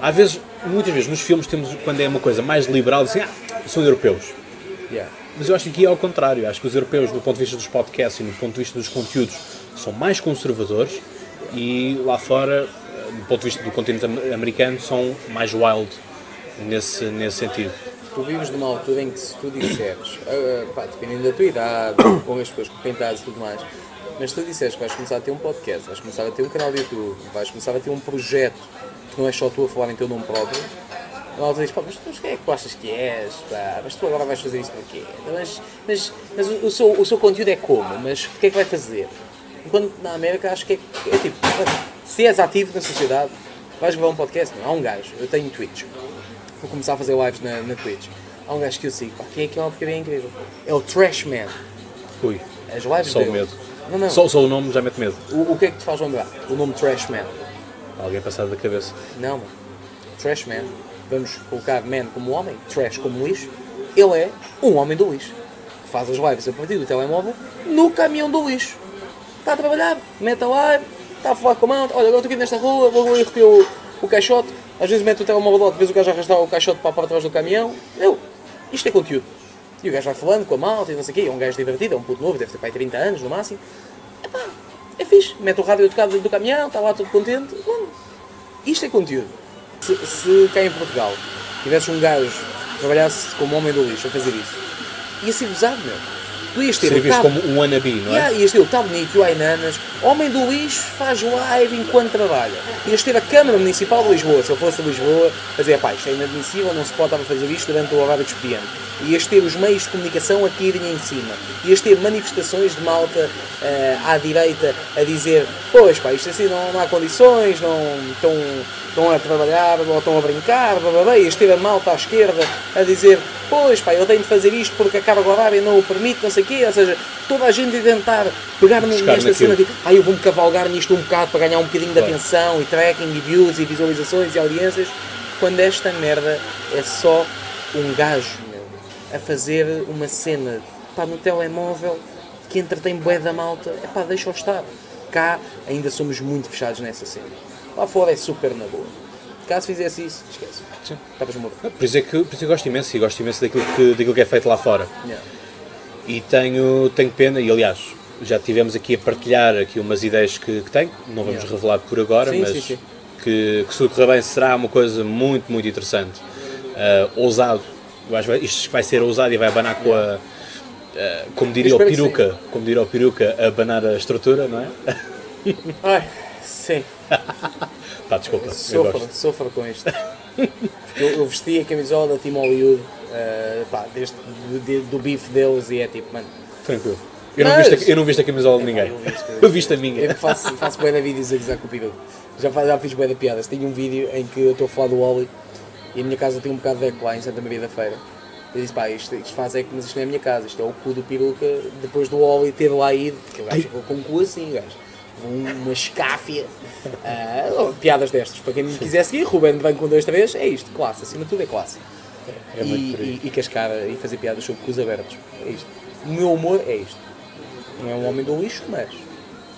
Speaker 1: Às vezes, muitas vezes nos filmes temos, quando é uma coisa mais liberal, assim, ah, são europeus.
Speaker 2: Yeah.
Speaker 1: Mas eu acho que aqui é ao contrário. Acho que os europeus, do ponto de vista dos podcasts e do ponto de vista dos conteúdos, são mais conservadores e lá fora, do ponto de vista do continente am- americano, são mais wild nesse, nesse sentido.
Speaker 2: Tu vives numa altura em que se tu disseres, ah, pá, dependendo da tua idade, com as pessoas estás e tudo mais, mas tu disseres que vais começar a ter um podcast, vais começar a ter um canal de YouTube, vais começar a ter um projeto que não é só tu a falar em teu nome próprio, a malta diz, pá, mas, mas quem é que tu achas que és? Pá, mas tu agora vais fazer isto porquê? Mas, mas, mas o, o seu, o seu conteúdo é como? Mas o que é que vai fazer? Enquanto na América acho que é, é tipo, se és ativo na sociedade, vais gravar um podcast, não? Há um gajo, eu tenho Twitch, vou começar a fazer lives na, na Twitch. Há um gajo que eu sigo, pá, quem é que é uma porcaria incrível? É o Trash Man.
Speaker 1: Ui,
Speaker 2: As lives
Speaker 1: só o
Speaker 2: dele.
Speaker 1: medo.
Speaker 2: Não, não.
Speaker 1: Só, só o nome já mete medo.
Speaker 2: O, o que é que te faz lembrar? O nome Trash Man.
Speaker 1: Alguém passado da cabeça.
Speaker 2: Não, mano. Trash Man. Vamos colocar man como homem, trash como lixo. Ele é um homem do lixo. Que faz as lives a partir do telemóvel no caminhão do lixo. Está a trabalhar, mete a live, está a falar com a mão. Olha, agora estou aqui nesta rua, vou ali recolher o, o caixote. Às vezes mete o telemóvel de lado, vês o gajo arrastar o caixote para a parte de trás do caminhão. Eu, isto é conteúdo. E o gajo vai falando com a malta e não sei o quê. É um gajo divertido, é um puto novo, deve ter pai 30 anos no máximo. Epá, é fixe. Mete o rádio tocar dentro do caminhão, está lá todo contente. Mano, isto é conteúdo. Se, se cá em Portugal tivesse um gajo que trabalhasse como homem do lixo a fazer isso, ia ser gozado, meu. Tu ias ter cabo,
Speaker 1: como um wannabe, não é?
Speaker 2: Yeah, ias ter o tal bonito, o Ainanas, homem do lixo faz live enquanto trabalha. Ias ter a Câmara Municipal de Lisboa, se eu fosse de Lisboa, a dizer, pá, isto é inadmissível, não se pode estar a fazer isto durante o horário de expediente. Ias ter os meios de comunicação a caírem em cima. Ias ter manifestações de malta eh, à direita a dizer, pois pá, isto assim não, não há condições, não estão, estão a trabalhar ou estão a brincar, blá. ias ter a malta à esquerda a dizer, pois pá, eu tenho de fazer isto porque a carga horária não o permite, não sei o quê, ou seja, toda a gente tentar pegar
Speaker 1: Buscar
Speaker 2: nesta cena de ah, eu vou-me cavalgar nisto um bocado para ganhar um bocadinho de
Speaker 1: Claro.
Speaker 2: atenção e tracking e views e visualizações e audiências, quando esta merda é só um gajo meu, a fazer uma cena pá, no telemóvel que entretém bué da malta, é pá, deixa-o estar. Cá ainda somos muito fechados nessa cena. Lá fora é super na boa. Caso fizesse isso, esquece.
Speaker 1: Sim.
Speaker 2: Estavas morto.
Speaker 1: Por isso é que, por isso é eu gosto imenso e gosto imenso daquilo que, daquilo que é feito lá fora.
Speaker 2: Yeah.
Speaker 1: E tenho, tenho pena, e aliás, já tivemos aqui a partilhar aqui umas ideias que, que tenho, não vamos
Speaker 2: Yeah.
Speaker 1: revelar por agora,
Speaker 2: Sim,
Speaker 1: mas
Speaker 2: sim, sim.
Speaker 1: que, que se tudo correr bem será uma coisa muito, muito interessante. Uh, ousado, eu acho que vai- isto vai ser ousado e vai abanar com a. uh, como diria o peruca, como diria o peruca, abanar a estrutura, não é?
Speaker 2: Ai, sim.
Speaker 1: Pá, desculpa,
Speaker 2: Sofro, sofro com isto. Eu, eu vesti a camisola da Team Hollywood eh, pá, desde do, de- do bife deles e é tipo, mano.
Speaker 1: Tranquilo. Eu não,
Speaker 2: Mas-
Speaker 1: viste, a- eu não viste a camisola de ninguém.
Speaker 2: eu viste, eu
Speaker 1: Eu viste a minha.
Speaker 2: Eu faço, faço bué da vídeos a gozar com o peru. Já, já fiz bué da piadas. Tenho um vídeo em que eu estou a falar do Oli e a minha casa tem um bocado de eco lá em Santa Maria da Feira. Eu disse, pá, isto, isto faz eco, mas isto não é a minha casa. Isto é o cu do peruca depois do Oli ter lá ido. Porque o gajo ficou com o cu assim, gajo. Um- Uma escáfia. Oh, piadas destas. Para quem me quiser seguir, Ruben vem com dois, três. É isto, classe. Acima de tudo é classe.
Speaker 1: É
Speaker 2: e, e, e cascar e fazer piadas sobre cus abertos. É isto. O meu humor é isto. Não é um homem do lixo, mas.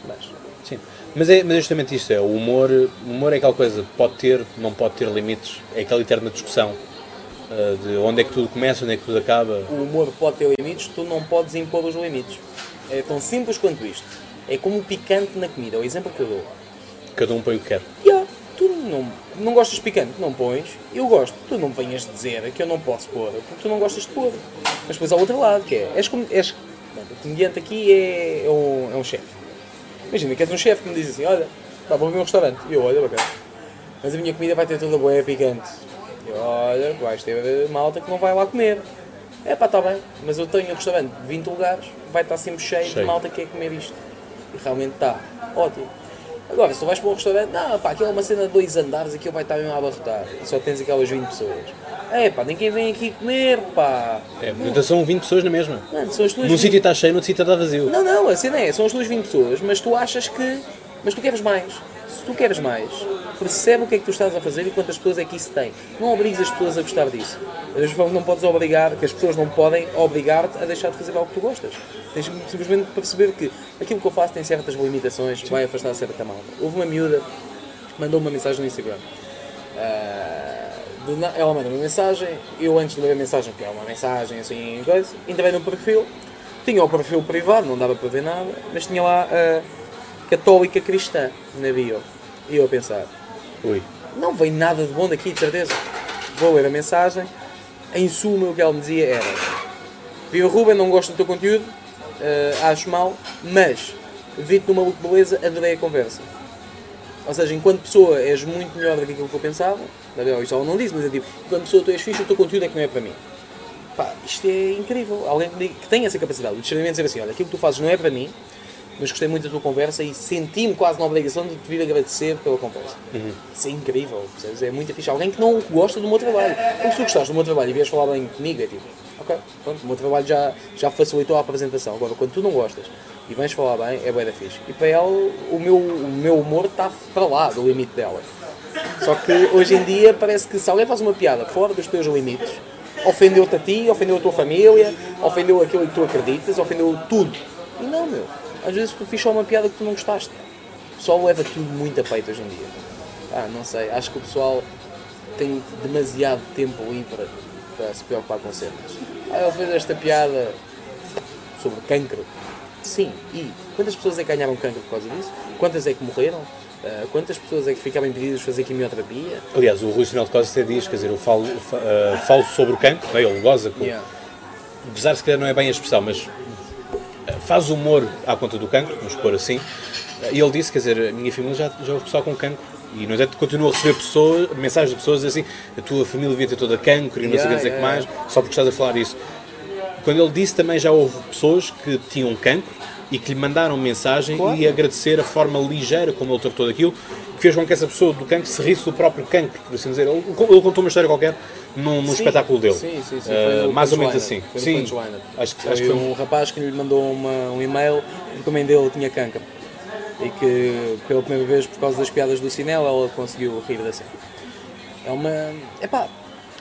Speaker 2: mas
Speaker 1: Sim. Mas é, mas é justamente isto, é o humor, o humor é aquela coisa, pode ter, não pode ter limites, é aquela eterna discussão uh, de onde é que tudo começa, onde é que tudo acaba.
Speaker 2: o humor pode ter limites, tu não podes impor os limites. É tão simples quanto isto. É como o picante na comida, é o exemplo que eu dou.
Speaker 1: Cada um põe o que quer.
Speaker 2: Yeah, tu não, não gostas de picante, não pões. Eu gosto. Tu não venhas dizer que eu não posso pôr, porque tu não gostas de pôr. Mas depois há outro lado, que é, és, como- és o comediante aqui é, é um, é um chefe. Imagina que és um chefe que me diz assim, olha, pá, vou ver um restaurante. E eu, olha, bacana. Mas a minha comida vai ter toda boa picante. E eu, olha, vais ter malta que não vai lá comer. É pá, está bem, mas eu tenho um restaurante de 20 lugares, vai estar sempre cheio, de
Speaker 1: Cheio.
Speaker 2: malta que quer comer isto. E realmente está. Ótimo. Agora, se tu vais para um restaurante, não, pá, aquilo é uma cena de dois andares, aquilo vai estar mesmo a abarrotar. Só tens aquelas 20 pessoas. É pá, ninguém vem aqui comer, pá.
Speaker 1: É, então são 20 pessoas na mesma.
Speaker 2: Mano, são as tuas
Speaker 1: Num
Speaker 2: 20
Speaker 1: sítio está cheio, no outro sítio está vazio.
Speaker 2: não, não, a cena é, são as tuas 20 pessoas, mas tu achas que. Mas tu queres mais. Se tu queres mais, percebe o que é que tu estás a fazer e quantas pessoas é que isso tem. Não obrigues as pessoas a gostar disso. Não podes obrigar, que as pessoas não podem obrigar-te a deixar de fazer algo que tu gostas. Tens simplesmente de perceber que aquilo que eu faço tem certas limitações, vai afastar certa malta. Houve uma miúda mandou uma mensagem no Instagram. Na- ela manda uma mensagem, eu antes de ler a mensagem, que é uma mensagem assim, coisa, entrei no perfil, tinha o perfil privado, não dava para ver nada, mas tinha lá a católica cristã na bio. E eu a pensar,
Speaker 1: Ui.
Speaker 2: não vem nada de bom daqui, de certeza. Vou ler a mensagem, em suma o que ela me dizia era Viva Ruben, não gosto do teu conteúdo, eh, acho mal, mas vi-te no Maluco Beleza, adorei a conversa. Ou seja, enquanto pessoa és muito melhor do que aquilo que eu pensava, isto ela não disse, mas é tipo, enquanto pessoa tu és fixe, o teu conteúdo é que não é para mim. Pá, isto é incrível. Alguém que, tenha essa capacidade, de discernimento dizer assim, olha, aquilo que tu fazes não é para mim, mas gostei muito da tua conversa e senti-me quase na obrigação de te vir agradecer pela conversa. Isso é incrível, percebes? É muito fixe. Alguém que não gosta do meu trabalho. Como se tu gostaste do meu trabalho e vieres falar bem comigo, é tipo, ok, pronto, o meu trabalho já, já facilitou a apresentação. Agora, quando tu não gostas e vens falar bem, é bué da fixe. E para ela, o meu, o meu humor está para lá do limite dela. Só que hoje em dia parece que se alguém faz uma piada fora dos teus limites, ofendeu-te a ti, ofendeu a tua família, ofendeu aquilo que tu acreditas, ofendeu tudo. E não, meu. Às vezes tu fiz só uma piada que tu não gostaste. O pessoal leva tudo muito a peito hoje em dia. Ah, não sei. Acho que o pessoal tem demasiado tempo livre para se preocupar com cenas. Ah, eu fiz esta piada sobre cancro. Sim, e quantas pessoas é que ganharam cancro por causa disso? Quantas é que morreram? Ah, quantas pessoas é que ficaram impedidas de fazer quimioterapia?
Speaker 1: Aliás, o Rui Sinal de Costa até diz, quer dizer, eu falo, fa- uh, falo sobre o cancro, é? ele goza com,
Speaker 2: Yeah.
Speaker 1: apesar de se calhar não é bem a expressão, mas uh, faz humor à conta do cancro, vamos pôr assim. E ele disse, quer dizer, a minha família já, já houve pessoal com cancro. E, no entanto, continua a receber pessoas, mensagens de pessoas assim: a tua família devia ter toda cancro e não sei o que
Speaker 2: Yeah,
Speaker 1: dizer que
Speaker 2: yeah,
Speaker 1: mais, só porque estás a falar isso. Quando ele disse, também já houve pessoas que tinham cancro e que lhe mandaram mensagem
Speaker 2: Claro.
Speaker 1: e agradecer a forma ligeira como ele tratou daquilo, que fez com que essa pessoa do cancro se risse do próprio cancro, por assim dizer. Ele, ele contou uma história qualquer num, espetáculo dele.
Speaker 2: Sim, sim, sim.
Speaker 1: Uh, mais ou menos assim.
Speaker 2: Foi
Speaker 1: Sim, acho que,
Speaker 2: Foi
Speaker 1: acho que foi
Speaker 2: um rapaz que lhe mandou uma- um e-mail mãe dele tinha cancro. E que pela primeira vez, por causa das piadas do cinema, ela conseguiu rir da cena. É uma. Epá,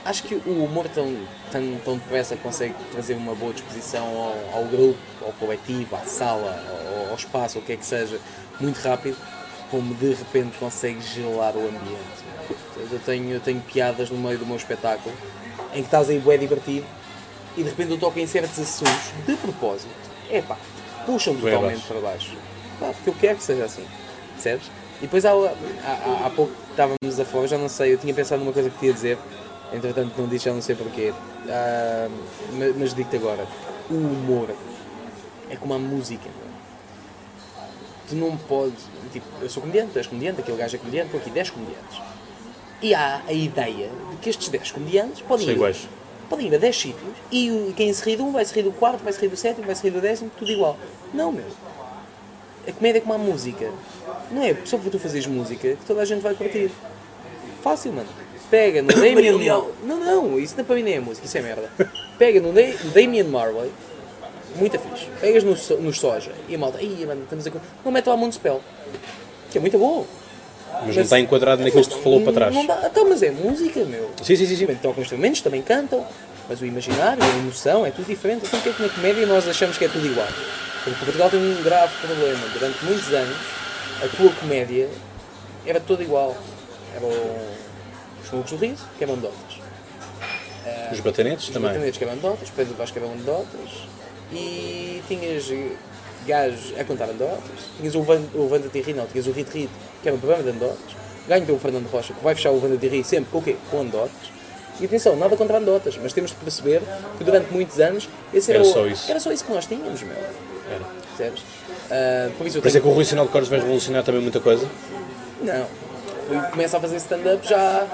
Speaker 2: acho que o humor tão, tão, tão depressa consegue trazer uma boa disposição ao, ao grupo, ao coletivo, à sala, ao, ao espaço, o que é que seja, muito rápido, como de repente consegue gelar o ambiente. Eu tenho, eu tenho piadas no meio do meu espetáculo em que estás aí bué divertido e de repente eu toco em certos assuntos de propósito. É pá, puxam
Speaker 1: Bué
Speaker 2: totalmente para baixo. Pá, porque eu quero que seja assim, percebes? E depois há, há, há- pouco estávamos a falar, já não sei, eu tinha pensado numa coisa que te ia dizer, entretanto não disse, já não sei porquê. Ah, mas digo-te agora, o humor é como a música. Tu não podes. Tipo, eu sou comediante, tu és comediante, aquele gajo é comediante, estou aqui 10 comediantes. E há a ideia de que estes 10 comediantes podem
Speaker 1: São
Speaker 2: ir,
Speaker 1: iguais.
Speaker 2: podem ir a 10 sítios e quem se ri de um vai se rir do quarto, vai se rir do sétimo, vai se rir do décimo, tudo igual. Não, meu. A comédia é como a música. Não é só porque tu fazes música que toda a gente vai curtir. Fácil, mano. Pega no Damien Marley. Não, não, isso não para mim nem é música, isso é merda. Pega no, Da- no Damien Marley, muito fixe. Pegas no, so- no soja e a malta, aí, mano, estamos a. co-" Não mete lá Mundo Spell, que é muito bom.
Speaker 1: Mas não está enquadrado naquilo que tu falou para trás.
Speaker 2: Não dá, então, mas é música, meu.
Speaker 1: Sim, sim, sim. sim.
Speaker 2: Também tocam instrumentos, também cantam, mas o imaginário, a emoção é tudo diferente. Então, porque é que na comédia nós achamos que é tudo igual? Porque Portugal tem um grave problema. Durante muitos anos, a tua comédia era toda igual. Eram os malucos do riso, que eram dotas.
Speaker 1: Os batanetes
Speaker 2: Os
Speaker 1: também.
Speaker 2: batanetes que eram dotas, Pedro Vasco eram dotas. E tinhas gajos a contar anedotas. Tinhas o Van, o Vanda Tirri, não, tinhas o Rit Rit, que era um programa de anedotas. Ganho tem o Fernando Rocha, que vai fechar o Vanda Tirri sempre com o quê? Com anedotas. E atenção, nada contra anedotas, mas temos de perceber que durante muitos anos esse era,
Speaker 1: Era
Speaker 2: o-
Speaker 1: só isso.
Speaker 2: Era só isso que nós tínhamos, meu.
Speaker 1: Era.
Speaker 2: Percebes? Ah, por isso
Speaker 1: Por isso é
Speaker 2: tenho...
Speaker 1: que o Rui Sinal de Cortes vai revolucionar também muita coisa.
Speaker 2: Não. Fui- Começa a fazer stand-up já.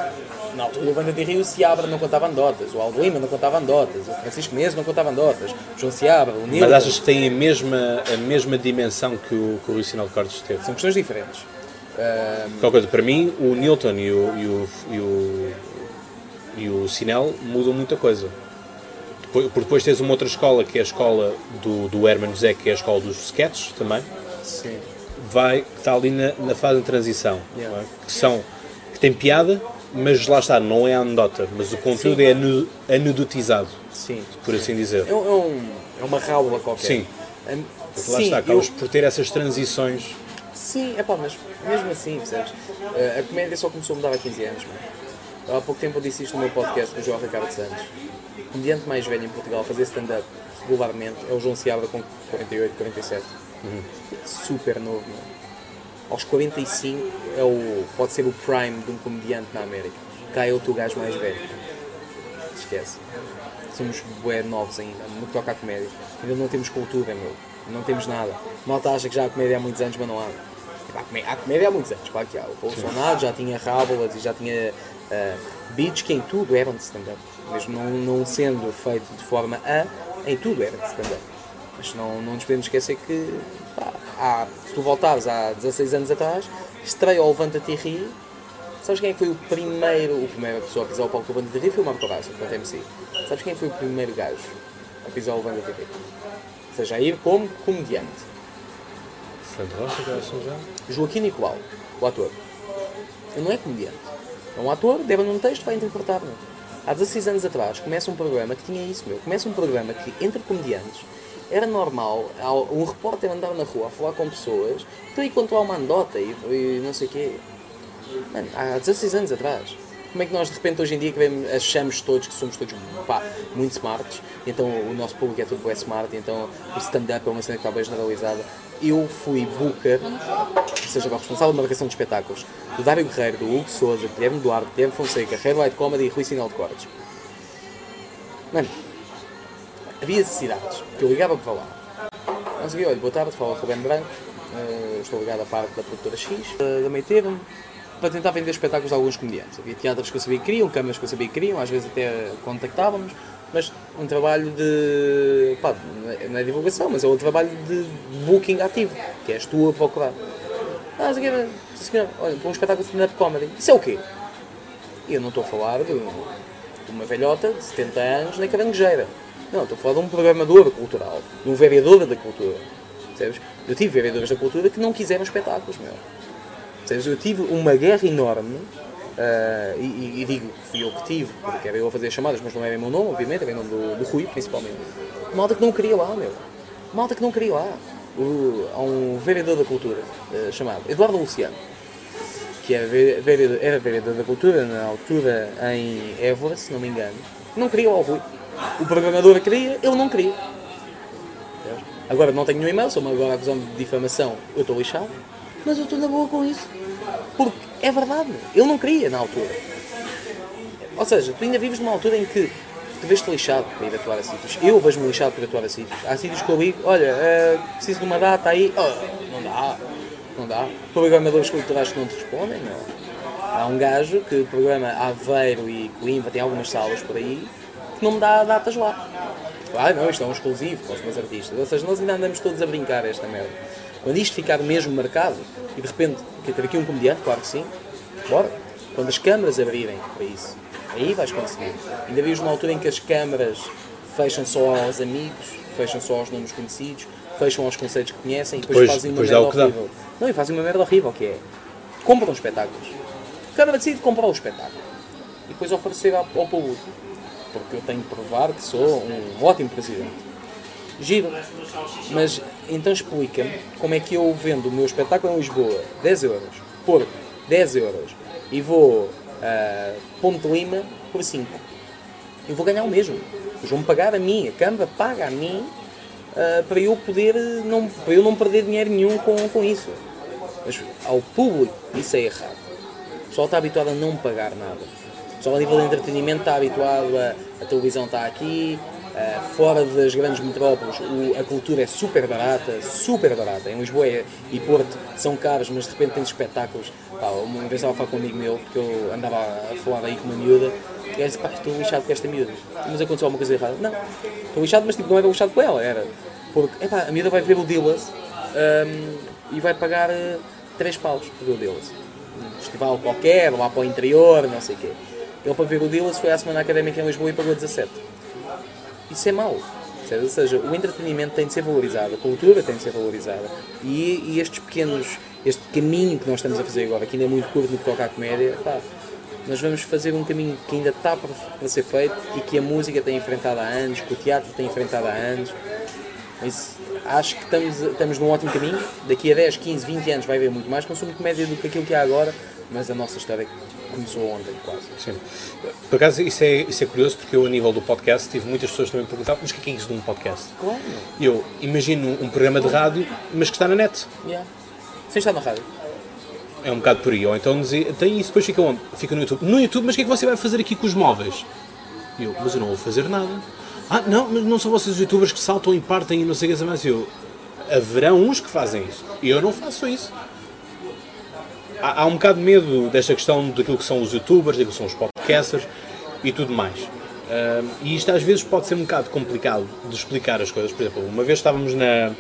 Speaker 2: Na altura o de Rio Seabra não contava anedotas, o Aldo Lima não contava anedotas, o Francisco Menezes não contava anedotas, o João Seabra, o Nilton.
Speaker 1: Mas achas que tem a mesma, a mesma dimensão que o, que o Rui Sinal de Cortes teve?
Speaker 2: São questões diferentes.
Speaker 1: Qual coisa, para mim, o Newton e o, e o, e o, e o Sinel mudam muita coisa. Depois, porque depois tens uma outra escola, que é a escola do, do Herman José, que é a escola dos sketches também,
Speaker 2: sim.
Speaker 1: Vai, que está ali na, na fase de transição.
Speaker 2: Yeah.
Speaker 1: é? Que são, que tem piada, mas lá está, não é anedota, mas o conteúdo
Speaker 2: Sim.
Speaker 1: é anu- anedotizado,
Speaker 2: Sim.
Speaker 1: por assim dizer.
Speaker 2: É, um- é um, é uma rábula qualquer.
Speaker 1: Sim. Porque lá
Speaker 2: sim,
Speaker 1: está,
Speaker 2: eu-
Speaker 1: acabas por ter essas transições.
Speaker 2: Sim, é pá, mas mesmo assim, percebes? Eh, a comédia só começou a mudar há 15 anos, mano. Há pouco tempo eu disse isto no meu podcast com o João Ricardo Santos. O comediante mais velho em Portugal a fazer stand-up regularmente é o João Seabra com 48, 47. Super novo, mano. Aos 45 é o, pode ser o prime de um comediante na América. Cá é o teu gajo mais velho. Esquece. Somos bué novos ainda, no que toca à comédia. Ainda não temos cultura, meu. Não temos nada. Malta acha que já há comédia há muitos anos, mas não há. Há comédia, há comédia há muitos anos, claro que há. O Bolsonaro já tinha rábulas e já tinha uh, beats que em tudo eram de stand-up. Mesmo não, não sendo feito de forma a, em tudo era de stand-up. Mas não, não nos podemos esquecer que, pá, há, se tu voltares há 16 anos atrás, estreia o Levanta-te e Ri, Sabes quem é que foi o primeiro, o primeiro pessoa a pisar o palco do de Rio? Foi o Marco Horácio, enquanto MC. Sabes quem foi o primeiro gajo a pisar o de Rio? Ou seja, a ir como comediante.
Speaker 1: Fernando Rocha, que era já.
Speaker 2: Joaquim Nicolau, o ator. Ele não é comediante. É um ator, deve num texto, vai interpretar. Meu. Há 16 anos atrás, começa um programa que tinha isso, meu. Começa um programa que, entre comediantes, era normal um repórter andar na rua a falar com pessoas, então quando há uma andota e, e não sei o quê. Mano, há 16 anos atrás. Como é que nós de repente hoje em dia achamos todos que somos todos pá, muito smarts, então o nosso público é tudo bem smart, então o stand-up é uma cena que está bem generalizada. Eu fui booker, ou seja, o responsável de marcação de espetáculos, do Dário Guerreiro, do Hugo Souza, Guilherme Duarte, Guilherme Fonseca, Red Light Comedy e Rui Sinal de Cortes. Mano, havia necessidades, que eu ligava para lá. Não sei, olha, boa tarde, o Ruben Branco, eh, estou ligado à parte da produtora X, eh, da Meio Termo, para tentar vender espetáculos a alguns comediantes. Havia teatros que eu sabia que queriam, câmaras que eu sabia que queriam, às vezes até contactávamos, mas um trabalho de. pá, não é- é divulgação, mas é um trabalho de booking ativo, que és tu a procurar. Ah, sei que, sim, senhor, olha, para um espetáculo de stand-up comedy. Isso é o quê? E eu não estou a falar de, de uma velhota de 70 anos na caranguejeira. Não, estou a falar de um programador cultural, de um vereador da cultura. Percebes? Eu tive vereadores da cultura que não quiseram espetáculos, meu. Percebes? Eu tive uma guerra enorme, ah, e, e- digo que fui eu que tive, porque era eu a fazer as chamadas, mas não era em meu nome, obviamente, era em nome do, do Rui, principalmente. Malta que não queria lá, meu. Malta que não queria lá. Há um vereador da cultura, ah, chamado Eduardo Luciano, que era ve- vereador, era vereador da cultura na altura em Évora, se não me engano, não queria lá o Rui. O programador queria, ele não queria. Agora não tenho nenhum e-mail, sou-me agora acusando de difamação, eu estou lixado, mas eu estou na boa com isso. Porque é verdade, ele não queria na altura. Ou seja, tu ainda vives numa altura em que tu vês-te lixado para ir atuar a sítios. Eu vejo-me lixado para atuar a sítios. Há sítios que eu olha, uh, preciso de uma data aí. Oh, não dá, não dá. Programadores culturais que não te respondem, não. Há um gajo que programa Aveiro e Coimbra, tem algumas salas por aí, que não me dá datas lá. Ah, não, isto é um exclusivo para os meus artistas. Ou seja, nós ainda andamos todos a brincar esta merda. Quando isto ficar mesmo marcado, e de repente, quer ter aqui um comediante, claro que sim, bora. Quando as câmaras abrirem para isso, aí vais conseguir. Ainda vives numa altura em que as câmaras fecham só aos amigos, fecham só aos nomes conhecidos, fecham aos conceitos que conhecem e depois,
Speaker 1: Depois-
Speaker 2: fazem uma
Speaker 1: depois
Speaker 2: merda horrível. Não, e fazem uma merda horrível que é compram espetáculos. A Câmara decide comprar o espetáculo e depois oferecer ao, ao público. Porque eu tenho que provar que sou um ótimo presidente. Giro. Mas então explica-me como é que eu vendo o meu espetáculo em Lisboa 10 euros, Porto 10 euros e vou a Ponte de Lima por 5. Eu vou ganhar o mesmo. Eles vão pagar a mim, a Câmara paga a mim ah, para eu poder não, para eu não perder dinheiro nenhum com, com isso. Mas ao público isso é errado. O pessoal está habituado a não pagar nada. Pessoal a nível de entretenimento está habituado a a televisão está aqui, ah, fora das grandes metrópoles o- a cultura é super barata, super barata. Em Lisboa é- e Porto são caros, mas de repente tens espetáculos. Pá, uma vez estava a falar com um amigo meu, porque eu andava a falar aí com uma miúda, e eu disse, pá, estou lixado com esta miúda. Mas aconteceu alguma coisa errada? Não, estou lixado, mas tipo, não era lixado com ela, era. Porque, epá, a miúda vai ver o Dillas ahm, e vai pagar 3 paus por ver o Dillas. Um festival qualquer, lá para o interior, não sei o quê. Ele para ver o Dillas foi à Semana Académica em Lisboa e pagou 17. Isso é mau. Ou seja, o entretenimento tem de ser valorizado, a cultura tem de ser valorizada. E, e estes pequenos, este caminho que nós estamos a fazer agora, que ainda é muito curto no que toca à comédia, pá, nós vamos fazer um caminho que ainda está para, para ser feito e que a música tem enfrentado há anos, que o teatro tem enfrentado há anos. Isso, acho que estamos, estamos num ótimo caminho. Daqui a 10, 15, 20 anos vai haver muito mais consumo de comédia do que aquilo que há agora, mas a nossa história começou ontem, quase.
Speaker 1: Sim. Por acaso, isso é, isso é curioso porque eu, a nível do podcast, tive muitas pessoas também a perguntar: mas o que é isso de um podcast?
Speaker 2: Claro.
Speaker 1: Eu imagino um programa de rádio, mas que está na net.
Speaker 2: Yeah. Sem estar na rádio.
Speaker 1: É um bocado por aí. Ou então dizer, tem isso, depois fica onde? Fica no YouTube. No YouTube, mas o que é que você vai fazer aqui com os móveis? E eu, mas eu não vou fazer nada. Ah, não, mas não são vocês os youtubers que saltam e partem e não sei o que mais. Eu, haverão uns que fazem isso. E eu não faço isso. Há, há um bocado de medo desta questão daquilo que são os youtubers, daquilo que são os podcasters e tudo mais. Ahm, e isto às vezes pode ser um bocado complicado de explicar as coisas. Por exemplo, uma vez estávamos na.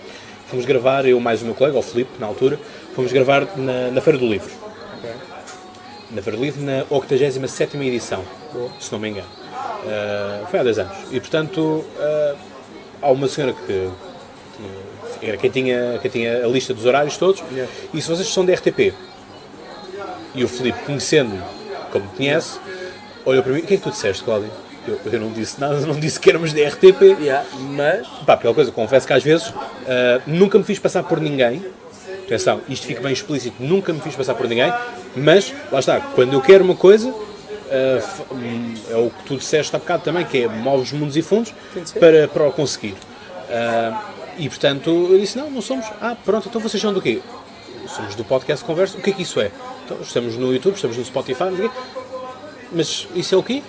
Speaker 1: Fomos gravar, eu mais o meu colega, o Filipe, na altura, fomos gravar na, na Feira do Livro. Na Feira do Livro, na 87 edição, se não me engano. Ah, foi há 10 anos. E portanto, ah, há uma senhora que. que Era quem tinha, quem tinha a lista dos horários todos.
Speaker 2: Yeah.
Speaker 1: E se vocês são da RTP, e o Filipe, conhecendo como me conhece, olhou para mim: o que é que tu disseste, Cláudio? Eu, eu não disse nada, não disse que éramos da RTP.
Speaker 2: Yeah. Mas,
Speaker 1: Pá, pela coisa, confesso que às vezes ah, nunca me fiz passar por ninguém. Atenção, isto fica bem explícito, nunca me fiz passar por ninguém, mas lá está, quando eu quero uma coisa, hum, é o que tu disseste há bocado também, que é moves mundos e fundos para, para o conseguir. Ah, e portanto eu disse: não, não somos. Ah, pronto, então vocês são do quê? Somos do podcast Conversa. O que é que isso é? Então, estamos no YouTube, estamos no Spotify, mas isso é o quê?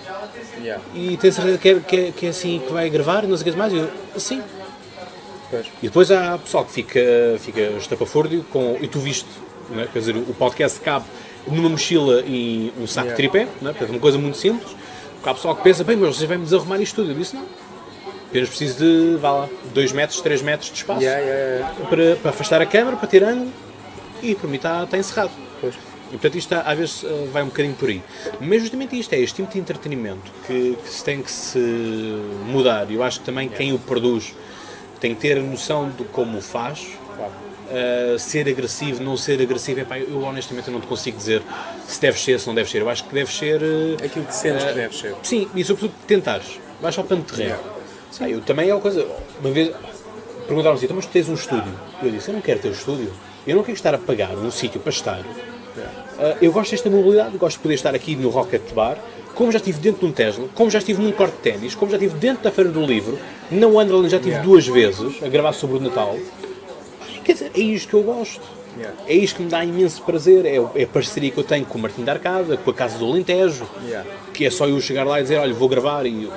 Speaker 2: yeah.
Speaker 1: E tem certeza que é, que, é, que é assim que vai gravar, não sei o que mais? E eu, sim.
Speaker 2: Pois.
Speaker 1: E depois há pessoal que fica, fica estapafúrdio com. E tu viste, não é? quer dizer, o podcast cabe numa mochila e um saco de
Speaker 2: Yeah.
Speaker 1: tripé, não é? portanto, uma coisa muito simples. Há pessoal que pensa, bem, mas vocês vão-me desarrumar isto tudo. Eu disse, não. Apenas preciso de, vá lá, 2 metros, 3 metros de espaço
Speaker 2: Yeah, yeah.
Speaker 1: Para, para afastar a câmera, para ter ângulo e para mim está, está encerrado.
Speaker 2: Pois.
Speaker 1: E portanto isto às vezes eh, vai um bocadinho por aí. Mas justamente isto é este tipo de entretenimento que, que se tem que se mudar. E eu acho que também quem o produz tem que ter a noção de como o faz. Uh, ser agressivo, não ser agressivo, epá, eu honestamente eu não te consigo dizer se deve ser, se não deve ser. Eu acho que deve ser. uh,
Speaker 2: Aquilo que sentes que
Speaker 1: uh,
Speaker 2: deve ser.
Speaker 1: Sim, e sobretudo tentares. Vais ao pano de terreno.
Speaker 2: Yeah.
Speaker 1: Ah, eu também é uma coisa. Uma vez perguntaram assim: então, mas tu tens um estúdio? Eu disse: eu não quero ter um estúdio. Eu não quero estar a pagar um sítio para estar. Uh, eu gosto desta mobilidade, gosto de poder estar aqui no Rocket Bar, como já estive dentro de um Tesla, como já estive num corte de ténis, como já estive dentro da Feira do Livro, na Wonderland já estive
Speaker 2: Yeah.
Speaker 1: duas vezes a gravar sobre o Natal. quer dizer, é isto que eu gosto.
Speaker 2: Yeah.
Speaker 1: É isto que me dá imenso prazer. É, é a parceria que eu tenho com o Martim da Arcada, com a Casa do Alentejo,
Speaker 2: Yeah.
Speaker 1: que é só eu chegar lá e dizer: olha, vou gravar e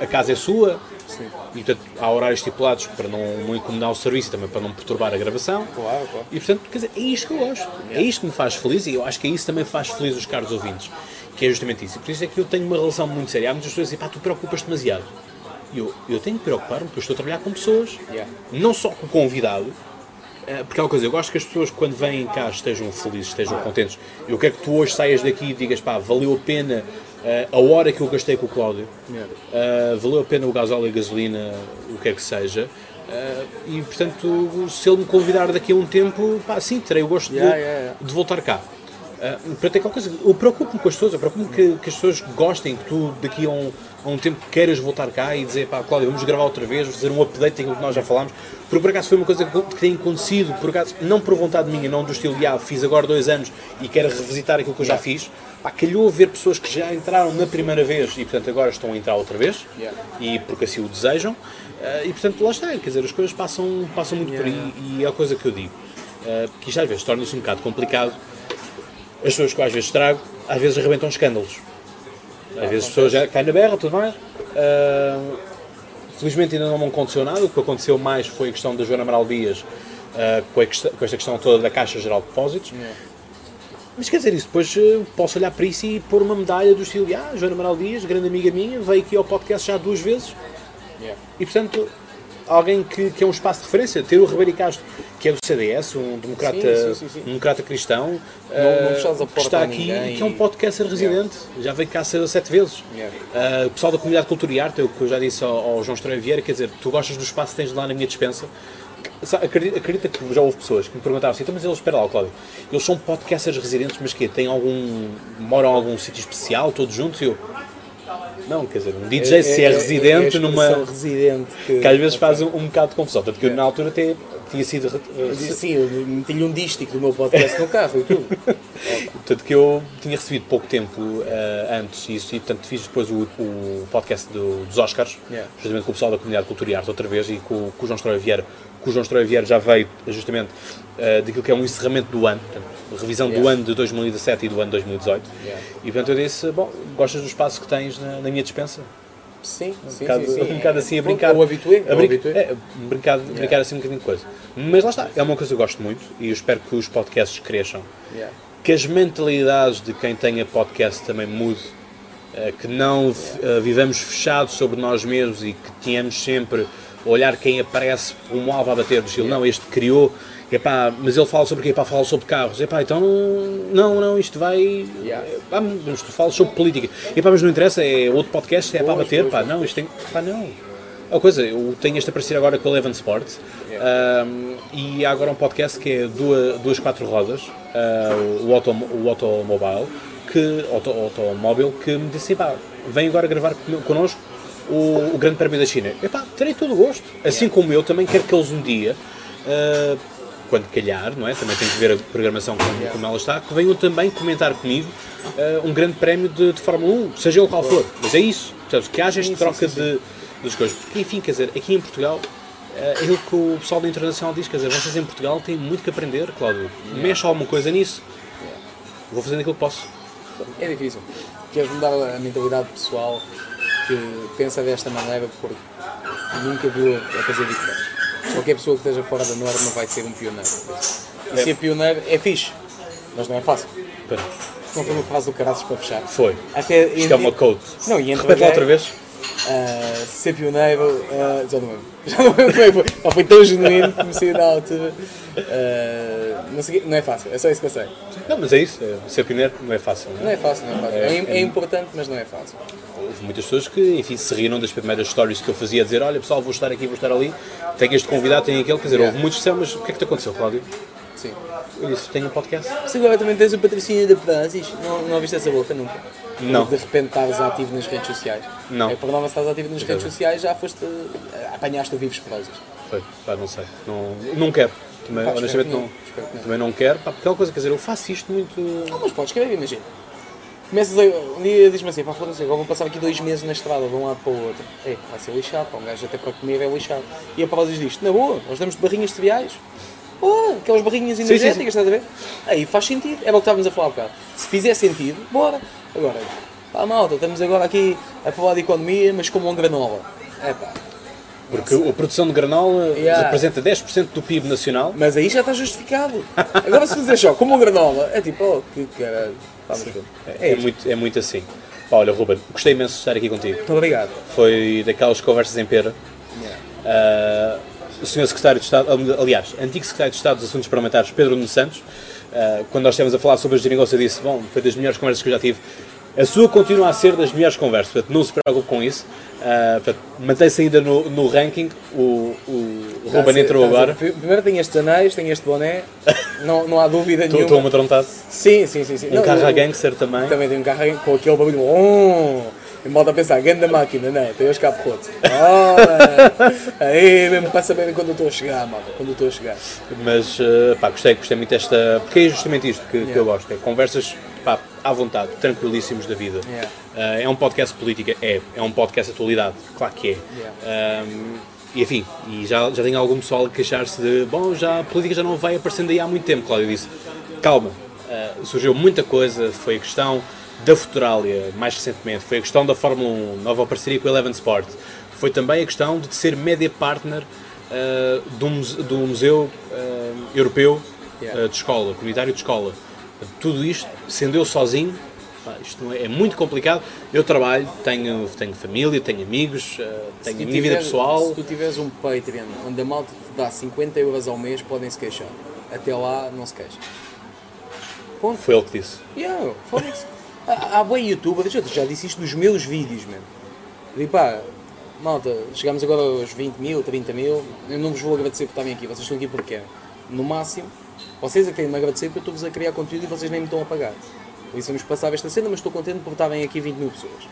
Speaker 1: a casa é sua.
Speaker 2: Sim.
Speaker 1: E portanto, há horários estipulados para não, não incomodar o serviço e também para não perturbar a gravação.
Speaker 2: Claro, claro.
Speaker 1: E portanto, quer dizer, é isto que eu gosto. É isto que me faz feliz e eu acho que é isso que também faz feliz os caros ouvintes. Que é justamente isso. E por isso é que eu tenho uma relação muito séria. Há muitas pessoas que dizem, pá, tu preocupas demasiado. E eu, eu tenho que preocupar-me porque eu estou a trabalhar com pessoas.
Speaker 2: Yeah.
Speaker 1: Não só com o convidado, eh, porque é uma coisa, eu gosto que as pessoas quando vêm cá estejam felizes, estejam contentes. Eu quero que tu hoje saias daqui e digas, pá, valeu a pena eh, a hora que eu gastei com o Cláudio, eh, valeu a pena o gasóleo e a gasolina, o que é que seja. eh, e portanto, se ele me convidar daqui a um tempo, pá, sim, terei o gosto de,
Speaker 2: Yeah, yeah,
Speaker 1: de voltar cá. Uh, portanto, é aquela coisa, eu preocupo-me com as pessoas, eu preocupo-me que, que as pessoas gostem, que tu daqui a um, a um tempo queiras voltar cá e dizer, pá, Cláudio, vamos gravar outra vez, fazer um update daquilo que nós já falámos, porque por acaso foi uma coisa que, que tem acontecido, por acaso, não por vontade minha, não do estilo de, ah, fiz agora dois anos e quero revisitar aquilo que eu já fiz, pá, calhou ver pessoas que já entraram na primeira vez e, portanto, agora estão a entrar outra vez,
Speaker 2: Yeah.
Speaker 1: e porque assim o desejam, uh, e, portanto, lá está, quer dizer, as coisas passam, passam muito por aí, e é a coisa que eu digo, uh, que isto às vezes torna-se um bocado complicado, as pessoas que eu às vezes trago, às vezes arrebentam escândalos. Às vezes as pessoas já caem na berra, tudo mais. Ah, felizmente ainda não me aconteceu nada. O que aconteceu mais foi a questão da Joana Amaral Dias ah, com, a com esta questão toda da Caixa Geral de Depósitos. Mas quer dizer, isso depois eh, posso olhar para isso e pôr uma medalha do estilo ah, Joana Amaral Dias, grande amiga minha, veio aqui ao podcast já duas vezes.
Speaker 2: Yeah.
Speaker 1: E portanto, alguém que, que é um espaço de referência, ter o Ribeiro Castro, que é do CDS, um democrata,
Speaker 2: Sim, sim, sim.
Speaker 1: Um democrata cristão,
Speaker 2: não
Speaker 1: eh,
Speaker 2: fechares a
Speaker 1: que está aqui,
Speaker 2: ninguém
Speaker 1: que é um
Speaker 2: e-
Speaker 1: podcaster residente, já veio cá ser sete vezes.
Speaker 2: Yeah.
Speaker 1: Eh, o pessoal da comunidade Cultura e Arte, o que eu já disse ao, ao João Estranho Vieira, quer dizer, tu gostas do espaço que tens lá na minha dispensa. Acredita, acredita que já houve pessoas que me perguntaram assim, então, mas eles, espera lá, Cláudio, eles são podcasters residentes, mas que têm algum, moram em algum sítio especial, todos juntos? E eu, não, quer dizer, um DJ se é, residente
Speaker 2: a
Speaker 1: numa...
Speaker 2: residente que,
Speaker 1: Que às vezes faz um, um bocado de confusão. Tanto que eu, na altura até tinha sido.
Speaker 2: Disse, Sim, eu meti-lhe um dístico do meu podcast no carro e tudo.
Speaker 1: Tanto que eu tinha recebido pouco tempo eh, antes isso e portanto fiz depois o, o podcast do- dos Oscars,
Speaker 2: Yeah.
Speaker 1: justamente com o pessoal da comunidade Cultura e Arte outra vez e com, com o João Estroia Vieira, que o João Estroia Vieira já veio justamente eh, daquilo que é um encerramento do ano, portanto, revisão do
Speaker 2: Yeah.
Speaker 1: ano de 2017 e do ano de 2018.
Speaker 2: Yeah.
Speaker 1: E portanto eu disse, bom, gostas do espaço que tens na, na minha dispensa?
Speaker 2: Sim,
Speaker 1: Um
Speaker 2: sim,
Speaker 1: bocado,
Speaker 2: sim, sim.
Speaker 1: um bocado assim a brincar.
Speaker 2: Ou habitué,
Speaker 1: a
Speaker 2: habitué.
Speaker 1: é, brincar, brincar assim um bocadinho de coisa. Mas lá está, é uma coisa que eu gosto muito e eu espero que os podcasts cresçam.
Speaker 2: Yeah.
Speaker 1: Que as mentalidades de quem tenha podcast também mude. eh, Que não eh, vivamos fechados sobre nós mesmos e que tenhamos sempre a olhar quem aparece um alvo a bater do estilo. Não, este criou, epá, mas ele fala sobre quê? Epá, fala sobre carros. Epá, então não, não, isto vai.
Speaker 2: Yeah.
Speaker 1: Epá, mas tu falas sobre política. Epá, mas não interessa, é outro podcast, é para bater. Pá, não, isto tem. Pá, não. Uma coisa, eu tenho este a aparecer agora com a Eleven Sport um, e há agora um podcast que é duas, duas quatro rodas, uh, o, auto, o Automobile, que, auto, automóvel, que me disse, pá, vem agora gravar con- connosco o, o Grande Prémio da China. Epá, terei todo o gosto. Assim como eu também quero que eles um dia, uh, quando calhar, não é? Também tem que ver a programação como, como ela está, que venham também comentar comigo uh, um grande prémio de, de Fórmula 1, seja ele qual for. Mas é isso, percebes? que haja esta troca de, das coisas. Porque, enfim, quer dizer, aqui em Portugal, é aquilo que o pessoal da Internacional diz, quer dizer, vocês em Portugal têm muito que aprender, Cláudio. Mexe alguma coisa nisso. Vou fazendo aquilo que posso.
Speaker 2: É difícil. Queres mudar a mentalidade pessoal que pensa desta maneira porque nunca viu a fazer diferente. Qualquer pessoa que esteja fora da norma vai ser um pioneiro. E ser pioneiro é fixe, mas não é fácil. Não foi uma frase do caraças para fechar.
Speaker 1: Foi.
Speaker 2: Até
Speaker 1: Isto é uma code.
Speaker 2: Não, e
Speaker 1: Repete lá outra vez.
Speaker 2: Ser pioneiro, ah, já não lembro. Já não lembro é foi. Pá, foi tão genuíno que comecei na altura. Ah, não, sei, não é fácil, é só isso que eu sei.
Speaker 1: Não, mas é isso. é, Ser pioneiro não é fácil. Não
Speaker 2: Não
Speaker 1: é?
Speaker 2: é fácil, não é fácil. É, é importante, mas não é fácil.
Speaker 1: Houve muitas pessoas que, enfim, se riram das primeiras stories que eu fazia, a dizer: Olha pessoal, vou estar aqui, vou estar ali, tenho este convidado, tenho aquele. Quer dizer,
Speaker 2: Yeah.
Speaker 1: houve muitos que Mas o que é que te aconteceu, Cláudio?
Speaker 2: Sim.
Speaker 1: Eu disse: Tenho um podcast.
Speaker 2: Mas agora também tens o patrocínio da Prancis. Não, não ouviste essa boca nunca?
Speaker 1: Não.
Speaker 2: De repente estás ativo nas redes sociais.
Speaker 1: Não.
Speaker 2: É por norma, se estás ativo nas redes sociais, já foste. ah, apanhaste o Vives Prosas.
Speaker 1: Foi, pá, não sei. Não, não quero. Também,
Speaker 2: Pá,
Speaker 1: honestamente,
Speaker 2: que não.
Speaker 1: não,
Speaker 2: não.
Speaker 1: também não quero. Pá, porque é uma coisa, quer dizer, eu faço isto muito.
Speaker 2: Não, mas podes escrever, imagina. Começas a. Um dia diz-me assim, pá, foda-se, agora vou passar aqui dois meses na estrada, de um lado para o outro. É, vai ser lixado, pá, um gajo até para comer é lixado. E a Prozis diz na boa, nós damos de barrinhas cereais. Oh, aquelas barrinhas
Speaker 1: sim,
Speaker 2: energéticas,
Speaker 1: sim.
Speaker 2: estás a ver? Aí faz sentido, era o que estávamos a falar há bocado. Se fizer sentido, bora. Agora, pá, malta, estamos agora aqui a falar de economia, mas como um granola. É pá.
Speaker 1: Porque a produção de granola
Speaker 2: Yeah.
Speaker 1: representa 10% do PIB nacional.
Speaker 2: Mas aí já está justificado. Agora se fizer só como um granola, é tipo, oh, que caralho. Vamos.
Speaker 1: É, é muito, é muito assim. Pá, olha, Ruben, gostei imenso de estar aqui contigo.
Speaker 2: Muito obrigado.
Speaker 1: Foi daquelas conversas em pera.
Speaker 2: Yeah.
Speaker 1: Ah, o Sr. Secretário de Estado, aliás, antigo Secretário de Estado dos Assuntos Parlamentares, Pedro Nuno Santos, ah, quando nós estivemos a falar sobre a geringonça, disse: Bom, foi das melhores conversas que eu já tive. A sua continua a ser das melhores conversas, portanto, não se preocupe com isso. Portanto, mantém-se ainda no, no ranking. O, o
Speaker 2: a
Speaker 1: Ruben
Speaker 2: ser-
Speaker 1: entrou
Speaker 2: a
Speaker 1: agora.
Speaker 2: ser- Primeiro tem estes anéis, tem este boné, não, não há dúvida nenhuma.
Speaker 1: estou amedrontado.
Speaker 2: Sim, sim, sim. sim.
Speaker 1: Um
Speaker 2: Não,
Speaker 1: carro
Speaker 2: eu-
Speaker 1: a gangster também.
Speaker 2: Também tem um carro com aquele barulho. Oh! E malta a pensar, grande máquina, não é? Tem os roto. Oh, aí mesmo para saberem quando eu estou a chegar, malta. Quando eu estou a chegar.
Speaker 1: Mas uh, pá, gostei, gostei muito desta. Porque é justamente isto que, que eu gosto: é conversas pá, à vontade, tranquilíssimos da vida.
Speaker 2: Yeah.
Speaker 1: Uh, é um podcast política? É. É um podcast de atualidade? Claro que é. Um, e enfim, e já, já tenho algum pessoal a queixar-se de bom, já a política já não vai aparecendo aí há muito tempo. Cláudio disse: calma, uh, surgiu muita coisa, foi a questão da Futuralia, mais recentemente, foi a questão da Fórmula 1, nova parceria com o Eleven Sport, foi também a questão de ser média partner uh, do, do Museu uh, Europeu uh, de Escola, Comunitário de Escola. Tudo isto, sendo eu sozinho, pá, isto não é, é muito complicado. Eu trabalho, tenho, tenho família, tenho amigos, uh, tenho a minha vida
Speaker 2: tiveres-
Speaker 1: pessoal.
Speaker 2: Se tu tiveres um Patreon onde a malta te dá 50 euros ao mês, podem se queixar. Até lá, não se queixa. Ponto.
Speaker 1: Foi ele que disse.
Speaker 2: Yeah, foda-se. Há há bem youtubers, eu já disse isto nos meus vídeos, mano. Digo, pá, malta, chegamos agora aos 20 mil, 30 mil, eu não vos vou agradecer por estarem aqui, vocês estão aqui porque querem. No máximo, vocês é que têm de me agradecer porque eu estou-vos a criar conteúdo e vocês nem me estão a pagar. Por isso vamos passar esta cena, mas estou contente por estarem aqui 20 mil pessoas.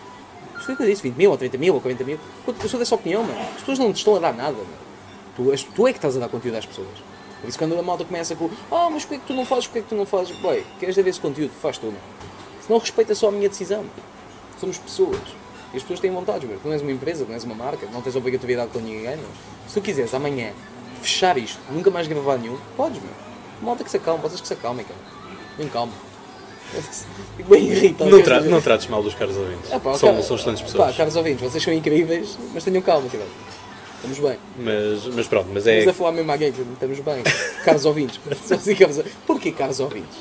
Speaker 2: Isto o que eu disse, 20 mil, ou 30 mil, ou 40 mil. Eu sou dessa opinião, mano. As pessoas não te estão a dar nada, mano. Tu, tu é que estás a dar conteúdo às pessoas. Por isso quando a malta começa com Ah, mas porquê que tu não fazes, porquê que tu não fazes? Boy, queres ver esse conteúdo? Faz tu, mano. Se não respeita só a minha decisão. Somos pessoas. E as pessoas têm vontade, meu. Tu não és uma empresa, não és uma marca, não tens obrigatoriedade com ninguém, meu. Se tu quiseres amanhã fechar isto, nunca mais gravar nenhum, podes, meu. Malta que se acalma, vocês que se acalmem, cara. Bem calmo. Fico bem irritado.
Speaker 1: Não, tra não trates mal dos caros ouvintes.
Speaker 2: Ah, pá,
Speaker 1: são,
Speaker 2: cara-
Speaker 1: são excelentes
Speaker 2: Pá,
Speaker 1: pessoas.
Speaker 2: caros ouvintes, vocês são incríveis, mas tenham calma, cara. Estamos bem.
Speaker 1: Mas, mas pronto, mas é.
Speaker 2: Estamos a falar mesmo à gangster, estamos bem. Caros ouvintes. Assim, caros ouvintes. Porquê caros ouvintes?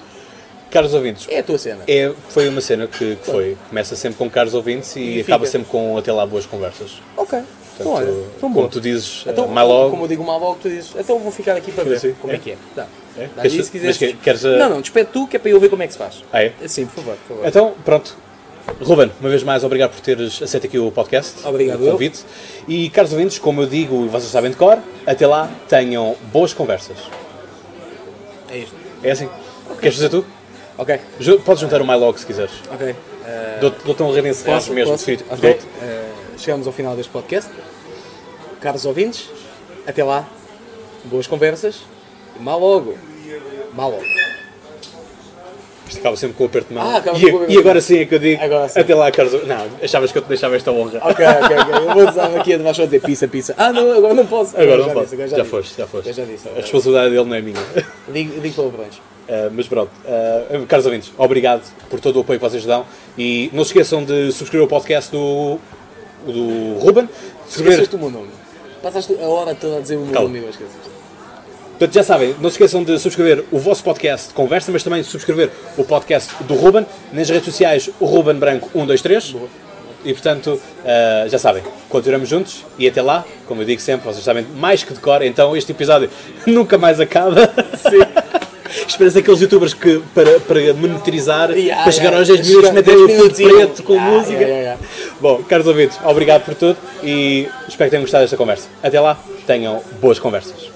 Speaker 1: Caros ouvintes,
Speaker 2: É a tua cena.
Speaker 1: é, foi uma cena que, que foi. Começa sempre com caros ouvintes e,
Speaker 2: E
Speaker 1: acaba sempre com até lá boas conversas.
Speaker 2: Ok. Então,
Speaker 1: Portanto,
Speaker 2: olha, então
Speaker 1: como tu dizes,
Speaker 2: Então,
Speaker 1: mais logo.
Speaker 2: como eu digo mal logo, tu dizes, então vou ficar aqui para ver como é,
Speaker 1: É.
Speaker 2: que é. Dá.
Speaker 1: É?
Speaker 2: Dá
Speaker 1: Queres-
Speaker 2: se quiseres.
Speaker 1: que- queres, uh,
Speaker 2: Não, não, despede tu, que é para eu ver como é que se faz.
Speaker 1: Ah, é?
Speaker 2: Sim, por favor, por favor.
Speaker 1: Então, pronto. Ruben, uma vez mais, obrigado por teres aceito aqui o podcast.
Speaker 2: Obrigado,
Speaker 1: o convite. E, caros ouvintes, como eu digo e vocês sabem de cor, até lá tenham boas conversas.
Speaker 2: É isto.
Speaker 1: É assim? Queres fazer tu?
Speaker 2: Ok,
Speaker 1: Ju- Podes juntar o MyLog se quiseres.
Speaker 2: ok. Eh,
Speaker 1: Dou- Dou-te um rede
Speaker 2: Posso?
Speaker 1: mesmo.
Speaker 2: Posso? Ok.
Speaker 1: Dou-te.
Speaker 2: Eh, chegamos ao final deste podcast. Caros ouvintes, até lá. Boas conversas. E mal logo. Mal logo.
Speaker 1: Isto acaba sempre com o aperto de mão.
Speaker 2: Ah, acaba
Speaker 1: e,
Speaker 2: com o aperto de
Speaker 1: e agora sim é que eu digo.
Speaker 2: Agora sim.
Speaker 1: Até lá, ouvintes. Não, achavas que eu te deixava esta honra.
Speaker 2: Ok, ok, ok. Eu vou usar aqui a debaixo a dizer pizza, pizza. Ah, não, agora não posso.
Speaker 1: Agora
Speaker 2: já
Speaker 1: não
Speaker 2: disse,
Speaker 1: posso.
Speaker 2: agora
Speaker 1: Já,
Speaker 2: disse.
Speaker 1: foste, já foste.
Speaker 2: Eu já disse.
Speaker 1: A responsabilidade dele não é minha.
Speaker 2: Digo, digo palavrões.
Speaker 1: Uh, mas pronto, uh, caros ouvintes, obrigado por todo o apoio que vocês dão e não se esqueçam de subscrever o podcast do, do Ruben. Subscrever,
Speaker 2: Esqueceste o meu nome. Passaste a hora toda a dizer o meu
Speaker 1: Calma.
Speaker 2: nome e esqueceste.
Speaker 1: portanto, já sabem, não se esqueçam de subscrever o vosso podcast de conversa, mas também de subscrever o podcast do Ruben. Nas redes sociais, Ruben Branco 123.
Speaker 2: Boa.
Speaker 1: E portanto, uh, já sabem, continuamos juntos e até lá, como eu digo sempre, vocês sabem mais que decor, então este episódio nunca mais acaba. Esperas aqueles youtubers que para, para monetizar,
Speaker 2: Yeah,
Speaker 1: para chegar
Speaker 2: yeah.
Speaker 1: aos 10 minutos, metem
Speaker 2: 10
Speaker 1: o fundo preto com
Speaker 2: Yeah,
Speaker 1: música. Bom, caros ouvintes, obrigado por tudo e espero que tenham gostado desta conversa. Até lá, tenham boas conversas.